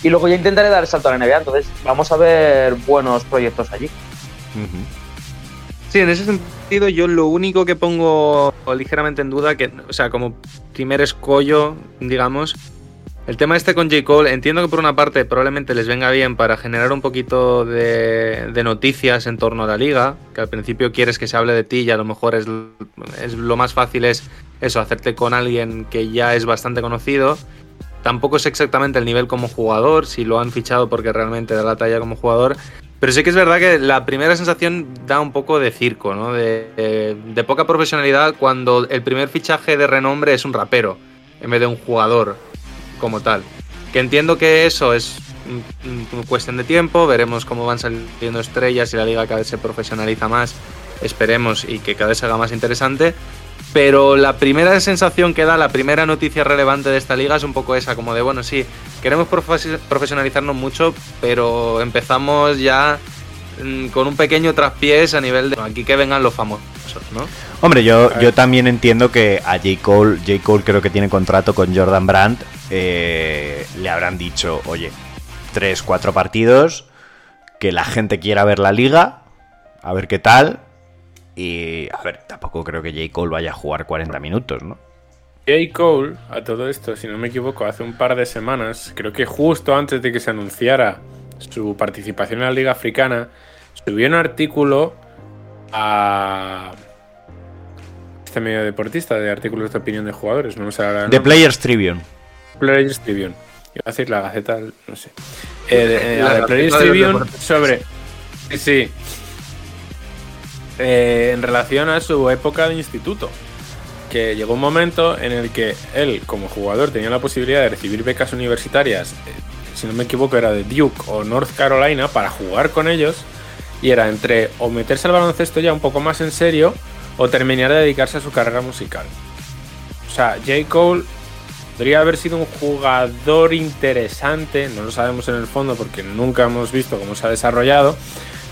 y luego ya intentaré dar el salto a la NBA. Entonces, vamos a ver buenos proyectos allí. Sí, en ese sentido yo lo único que pongo ligeramente en duda, que, o sea, como primer escollo, digamos, el tema este con J. Cole, entiendo que por una parte probablemente les venga bien para generar un poquito de, noticias en torno a la liga, que al principio quieres que se hable de ti y a lo mejor es, es lo más fácil es eso, hacerte con alguien que ya es bastante conocido. Tampoco sé exactamente el nivel como jugador, si lo han fichado porque realmente da la talla como jugador. Pero sí que es verdad que la primera sensación da un poco de circo, ¿no? De, de- de poca profesionalidad cuando el primer fichaje de renombre es un rapero en vez de un jugador como tal. Que entiendo que eso es mm, mm, cuestión de tiempo, veremos cómo van saliendo estrellas y la liga cada vez se profesionaliza más, esperemos y que cada vez se haga más interesante. Pero la primera sensación que da, la primera noticia relevante de esta liga es un poco esa, como de, bueno, sí, queremos profes- profesionalizarnos mucho, pero empezamos ya mm, con un pequeño traspiés a nivel de aquí que vengan los famosos, ¿no? Hombre, yo, yo también entiendo que a J. Cole, J. Cole creo que tiene contrato con Jordan Brandt, eh, le habrán dicho, oye, tres, cuatro partidos, que la gente quiera ver la liga, a ver qué tal, y a ver, tampoco creo que J. Cole vaya a jugar 40 minutos, ¿no? J. Cole, a todo esto, si no me equivoco, hace un par de semanas, creo que justo antes de que se anunciara su participación en la Liga Africana, subió un artículo a este medio deportista de artículos de opinión de jugadores, no ahora The nombre. Players Tribune. Players Tribune. Iba a decir la Gaceta, no sé. Eh, de- eh, La la de Players de Tribune sobre. Sí, sí. Eh, en relación a su época de instituto. Que llegó un momento en el que él, como jugador, tenía la posibilidad de recibir becas universitarias, eh, si no me equivoco, era de Duke o North Carolina, para jugar con ellos. Y era entre o meterse al baloncesto ya un poco más en serio o terminar de dedicarse a su carrera musical. O sea, J. Cole podría haber sido un jugador interesante, no lo sabemos en el fondo porque nunca hemos visto cómo se ha desarrollado,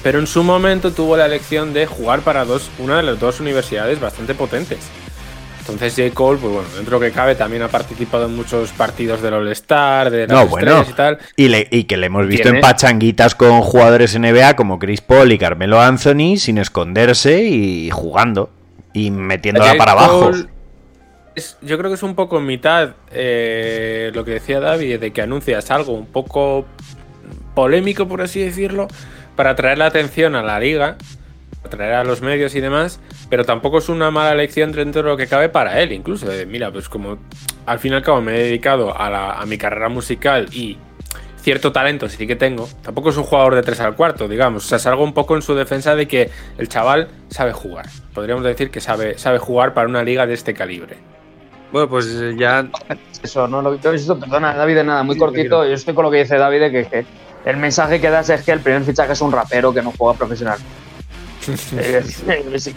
pero en su momento tuvo la elección de jugar para dos, una de las dos universidades bastante potentes. Entonces J. Cole, pues bueno, dentro que cabe, también ha participado en muchos partidos del All-Star, de las No, bueno. y tal. Y, le- y que le hemos visto Tiene- en pachanguitas con jugadores NBA como Chris Paul y Carmelo Anthony sin esconderse y jugando y metiéndola J. para abajo. Es- yo creo que es un poco mitad eh, lo que decía David, de que anuncias algo un poco polémico, por así decirlo, para atraer la atención a la liga, atraer a los medios y demás, pero tampoco es una mala elección dentro de lo que cabe para él, incluso. de, mira, pues como al fin y al cabo me he dedicado a, la- a mi carrera musical y cierto talento sí que tengo, tampoco es un jugador de 3 al cuarto, digamos. O sea, salgo un poco en su defensa de que el chaval sabe jugar. Podríamos decir que sabe, sabe jugar para una liga de este calibre. Bueno, pues eh, ya Eso, no lo he visto, perdona, David, nada, muy cortito. Yo estoy con lo que dice David, que el mensaje que das es que el primer fichaje es un rapero que no juega profesional. [laughs] Eh,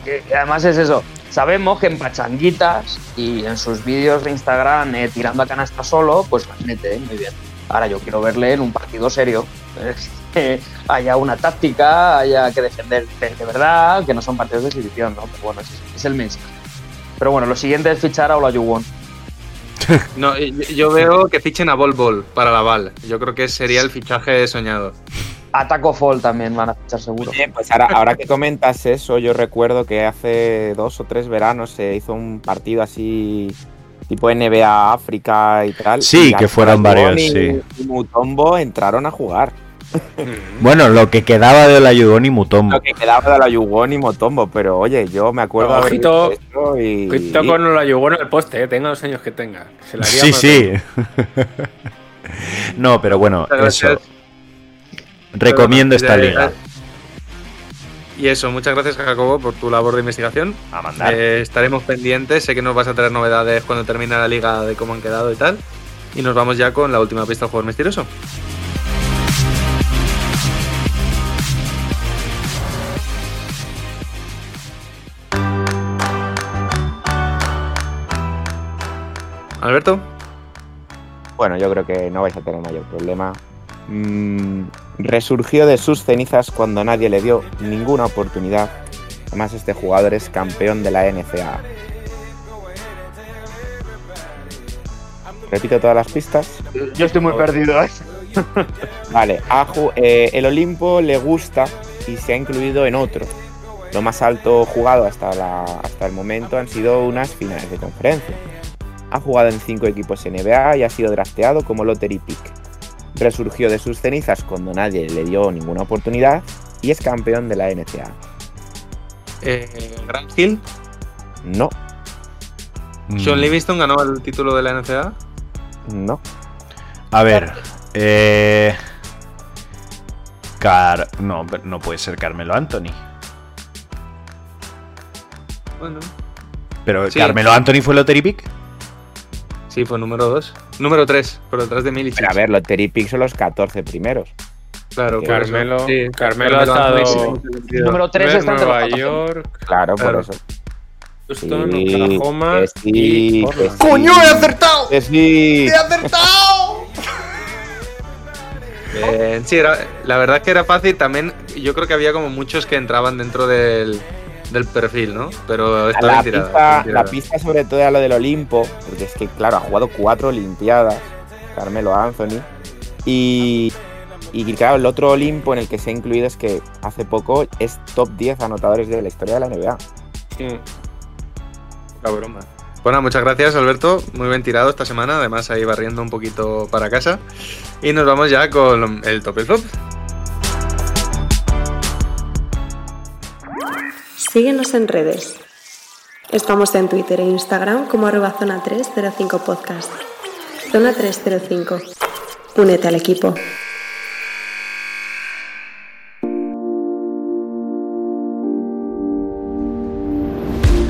que- Además es eso. Sabemos que en pachanguitas y en sus vídeos de Instagram eh, tirando a canasta solo, pues mete, ¿eh? muy bien. Ahora yo quiero verle en un partido serio. eh, haya una táctica, haya que defender de, de verdad, que no son partidos de exhibición, ¿no? Pero bueno, es, es el mensaje. Pero bueno, lo siguiente es fichar a Olajuwon. [laughs] no, yo- yo veo que fichen a Bol Bol para la Val. Yo creo que sería el fichaje soñado. A Taco Fall también van a fichar seguro. Bien, pues ahora, ahora que comentas eso, yo recuerdo que hace dos o tres veranos se hizo un partido así tipo NBA África y tal. Sí, y que fueron varios, y- sí. y Mutombo entraron a jugar. [laughs] Bueno, lo que quedaba de la Yudon y Mutombo. Lo que quedaba de la Yugón y Motombo, pero oye, yo me acuerdo haber Ojito- visto esto y... Cuidado con la yugó en el poste, eh, tenga los años que tenga. Se la haría Sí, sí. [laughs] no, pero bueno, eso. Recomiendo esta liga. Y eso, muchas gracias Jacobo por tu labor de investigación. A mandar. Eh, estaremos pendientes, sé que nos vas a traer novedades cuando termine la liga de cómo han quedado y tal. Y nos vamos ya con la última pista del jugador misterioso. Alberto, Bueno, yo creo que no vais a tener mayor problema. Mm, resurgió de sus cenizas cuando nadie le dio ninguna oportunidad. Además, este jugador es campeón de la NCAA. Repito todas las pistas. Yo estoy muy perdido, ¿eh? [laughs] Vale, eh, el Olimpo le gusta y se ha incluido en otro. Lo más alto jugado hasta, la- hasta el momento han sido unas finales de conferencia. Ha jugado en cinco equipos NBA y ha sido drafteado como lottery pick. Resurgió de sus cenizas cuando nadie le dio ninguna oportunidad y es campeón de la NCAA. eh, Grant Hill, No, Sean Mm. Livingston ganó el título de la NCAA. no, A ver. Eh... Car... No, no puede ser Carmelo Anthony. Bueno, Pero Sí. Carmelo Anthony fue Lottery Pick. Sí, fue número 2. Número 3, por detrás de Milicic. pero a ver, lottery pick son los 14 primeros. Claro. Carmelo, Sí, Carmelo ha Anthony sí, estado en. Número 3 está los Nueva 14. York, Claro, Claro. por eso. Houston, Sí, Oklahoma sí, y. ¡Coño, he acertado! ¡He acertado! Eh, sí, era- la verdad es que era fácil. También yo creo que había como muchos que entraban dentro del, del perfil, ¿no? Pero está la, bien tirada, pista, bien la pista sobre todo era lo del Olimpo, porque es que, claro, ha jugado cuatro Olimpiadas, Carmelo Anthony, y, y claro, el otro Olimpo en el que se ha incluido es que hace poco es top 10 anotadores de la historia de la NBA. Mm. La broma. Bueno, muchas gracias, Alberto. Muy bien tirado esta semana. Además, ahí barriendo un poquito para casa. Y nos vamos ya con el top y flop. Síguenos en redes. Estamos en Twitter e Instagram como arroba zona 305 podcast. Zona 305. Únete al equipo.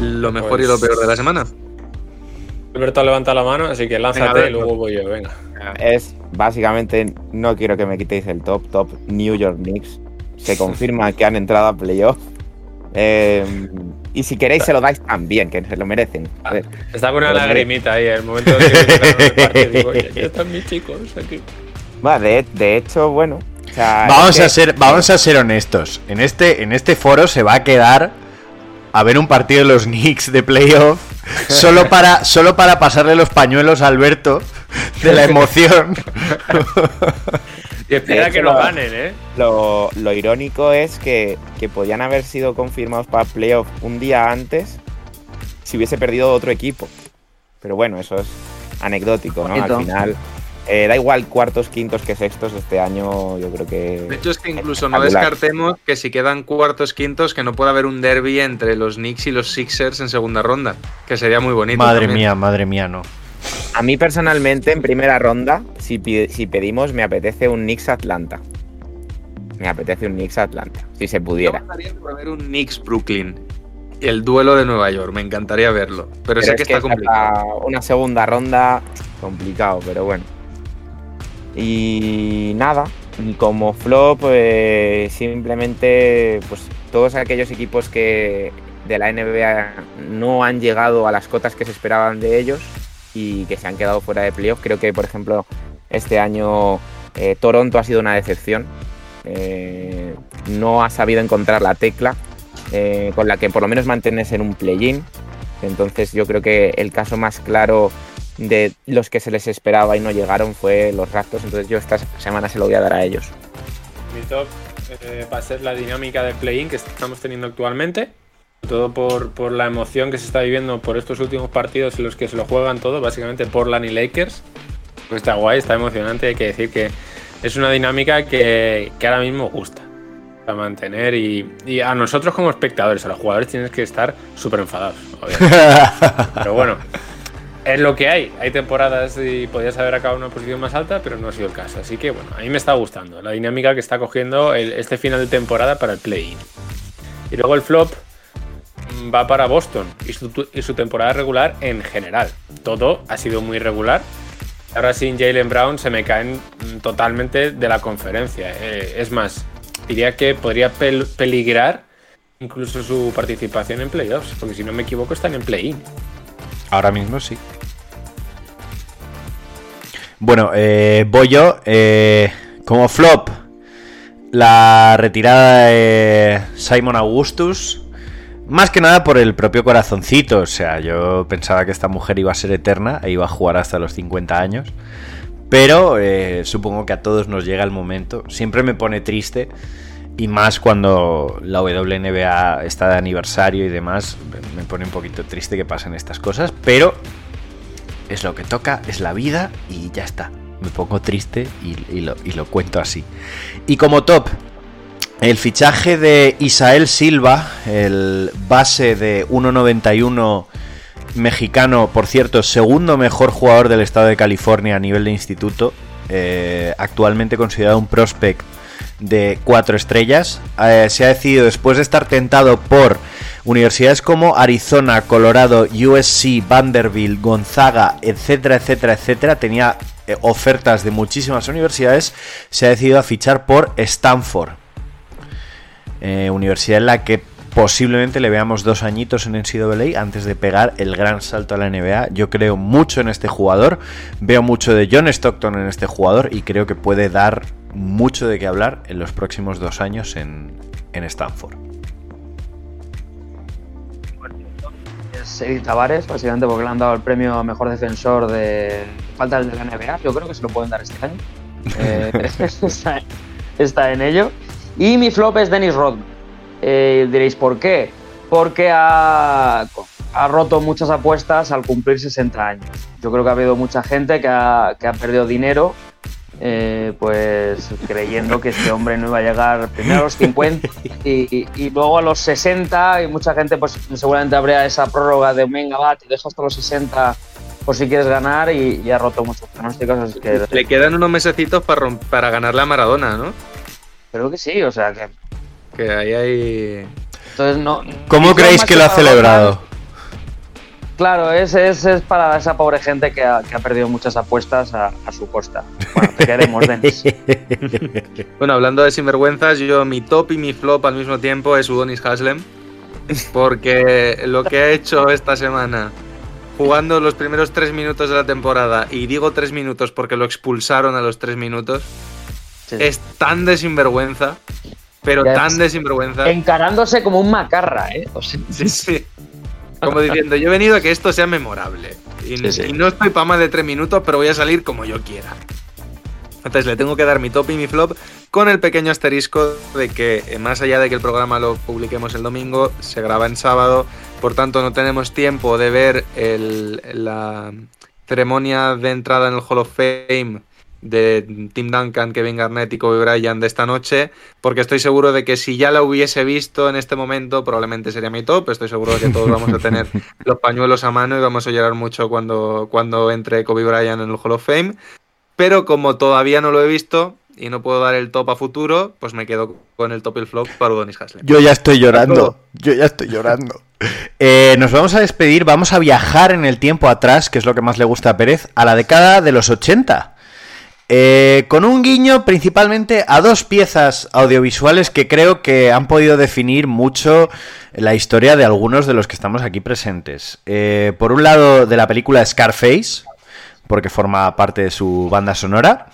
Lo mejor y Pues- lo peor de la semana. Alberto levanta la mano, así que lánzate Venga, y luego voy yo, venga. Es básicamente, no quiero que me quitéis el top, top New York Knicks. Se [laughs] confirma que han entrado a playoff. Eh, y si queréis se lo dais también, que se lo merecen. A ver, Está con una lagrimita ahí, el momento de que digo, "Oye, ya están mis chicos aquí. va, de, de hecho, bueno. o sea, Vamos es que- a ser, vamos a ser honestos. En este, en este foro se va a quedar a ver un partido de los Knicks de playoff [laughs] solo para, solo para pasarle los pañuelos a Alberto de la [laughs] emoción. [laughs] Y espera que la- ganen, ¿eh? Lo, lo irónico es que, que podían haber sido confirmados para playoff un día antes si hubiese perdido otro equipo. Pero bueno, eso es anecdótico, ¿no? Bonito. Al final, eh, da igual cuartos, quintos que sextos este año, yo creo que... De hecho, es que incluso no descartemos que si quedan cuartos, quintos, que no pueda haber un derby entre los Knicks y los Sixers en segunda ronda. Que sería muy bonito. Madre también. mía, madre mía, no. A mí personalmente, en primera ronda, si, pedimos, me apetece un Knicks Atlanta. Me apetece un Knicks Atlanta, si se pudiera. gustaría ver un Knicks Brooklyn. El duelo de Nueva York. Me encantaría verlo. Pero, sé Pero que es que está complicado. una segunda ronda, complicado, pero bueno. Y nada, como flop, eh, simplemente pues todos aquellos equipos que de la NBA no han llegado a las cotas que se esperaban de ellos y que se han quedado fuera de playoff. Creo que, por ejemplo, este año eh, Toronto ha sido una decepción. Eh, no ha sabido encontrar la tecla eh, con la que por lo menos mantenerse en un play-in. Entonces yo creo que el caso más claro de los que se les esperaba y no llegaron fue los Raptors. Entonces yo esta semana se lo voy a dar a ellos. Mi top eh, va a ser la dinámica de play-in que estamos teniendo actualmente. Todo por, por la emoción que se está viviendo por estos últimos partidos en los que se lo juegan todo, básicamente Portland y Lakers. Pues está guay, está emocionante. Hay que decir que es una dinámica que, que ahora mismo gusta a mantener. Y, y a nosotros, como espectadores, a los jugadores, tienes que estar súper enfadados. obviamente. [laughs] Pero bueno, es lo que hay. Hay temporadas y podías haber acabado en una posición más alta, pero no ha sido el caso. Así que bueno, a mí me está gustando la dinámica que está cogiendo el- este final de temporada para el play-in. Y luego el flop va para Boston y su, temporada regular en general. Todo ha sido muy regular. Ahora sin Jalen Brown se me caen mm, totalmente de la conferencia. Eh, es más, diría que podría pel- peligrar incluso su participación en playoffs, porque si no me equivoco están en play-in. Ahora mismo sí. Bueno, eh, voy yo. eh, como flop, la retirada de Simon Augustus. Más que nada por el propio corazoncito. O sea, yo pensaba que esta mujer iba a ser eterna e iba a jugar hasta los 50 años. Pero eh, supongo que a todos nos llega el momento. Siempre me pone triste. Y más cuando la WNBA está de aniversario y demás. Me pone un poquito triste que pasen estas cosas. Pero es lo que toca, es la vida y ya está. Me pongo triste y, lo cuento así. Y como top, el fichaje de Isael Silva, el base de 1.91 mexicano, por cierto, segundo mejor jugador del estado de California a nivel de instituto, eh, actualmente considerado un prospect de cuatro estrellas. Eh, se ha decidido, después de estar tentado por universidades como Arizona, Colorado, USC, Vanderbilt, Gonzaga, etcétera, etcétera, etcétera, tenía eh, ofertas de muchísimas universidades, se ha decidido a fichar por Stanford. Eh, universidad en la que posiblemente le veamos dos añitos en NCAA antes de pegar el gran salto a la NBA. Yo creo mucho en este jugador, veo mucho de John Stockton en este jugador y creo que puede dar mucho de qué hablar en los próximos dos años en, en Stanford. Es Edith Tavares, básicamente porque le han dado el premio a mejor defensor de falta de la NBA. Yo creo que se lo pueden dar este año. [laughs] Eh, está, [laughs] está en ello. Y mi flop es Dennis Rodman. Eh, diréis, ¿por qué? Porque ha, ha roto muchas apuestas al cumplir 60 años. Yo creo que ha habido mucha gente que ha, que ha perdido dinero eh, pues creyendo que este hombre no iba a llegar primero a los 50 y, luego a los 60 y mucha gente pues seguramente habría esa prórroga de venga va, te dejo hasta los 60 por si quieres ganar y, y ha roto muchos pronósticos que Le quedan unos mesecitos para, para ganarle a Maradona, ¿no? Creo que sí, o sea que Que ahí hay... entonces no ¿Cómo creéis que lo ha celebrado? Claro, es, es, es para esa pobre gente que ha, que ha perdido muchas apuestas a, a su costa. Bueno, te queremos, Denis. [laughs] Bueno, hablando de sinvergüenzas, yo mi top y mi flop al mismo tiempo es Udonis Haslem. Porque lo que ha hecho esta semana, jugando los primeros tres minutos de la temporada, y digo tres minutos porque lo expulsaron a los tres minutos, Sí. es tan de sinvergüenza, pero Ya tan es- de sinvergüenza. Encarándose como un macarra, ¿eh? O sea, Sí, sí. Como diciendo, yo he venido a que esto sea memorable. Y, Sí, sí. y no estoy para más de tres minutos, pero voy a salir como yo quiera. Entonces le tengo que dar mi top y mi flop con el pequeño asterisco de que, eh, más allá de que el programa lo publiquemos el domingo, se graba en sábado, por tanto no tenemos tiempo de ver el- la ceremonia de entrada en el Hall of Fame de Tim Duncan, Kevin Garnett y Kobe Bryant de esta noche, porque estoy seguro de que si ya la hubiese visto en este momento, probablemente sería mi top. Estoy seguro de que todos vamos a tener [laughs] los pañuelos a mano y vamos a llorar mucho cuando, cuando entre Kobe Bryant en el Hall of Fame. Pero como todavía no lo he visto y no puedo dar el top a futuro, pues me quedo con el top y el flop para Udonis Haslem. Yo ya estoy llorando. Yo ya estoy llorando. [laughs] Eh, nos vamos a despedir, vamos a viajar en el tiempo atrás, que es lo que más le gusta a Pérez, a la década de los 80. Eh, con un guiño principalmente a dos piezas audiovisuales que creo que han podido definir mucho la historia de algunos de los que estamos aquí presentes. Eh, por un lado, de la película Scarface, porque forma parte de su banda sonora.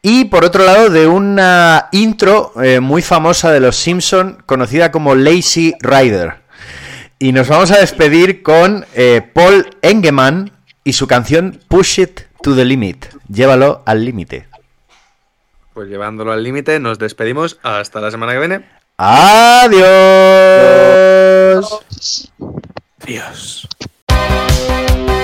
Y por otro lado, de una intro eh, muy famosa de los Simpson, conocida como Lazy Rider. Y nos vamos a despedir con Paul Engeman y su canción Push It to the Limit. Llévalo al límite. Pues llevándolo al límite, nos despedimos. Hasta la semana que viene. Adiós. Dios. Thank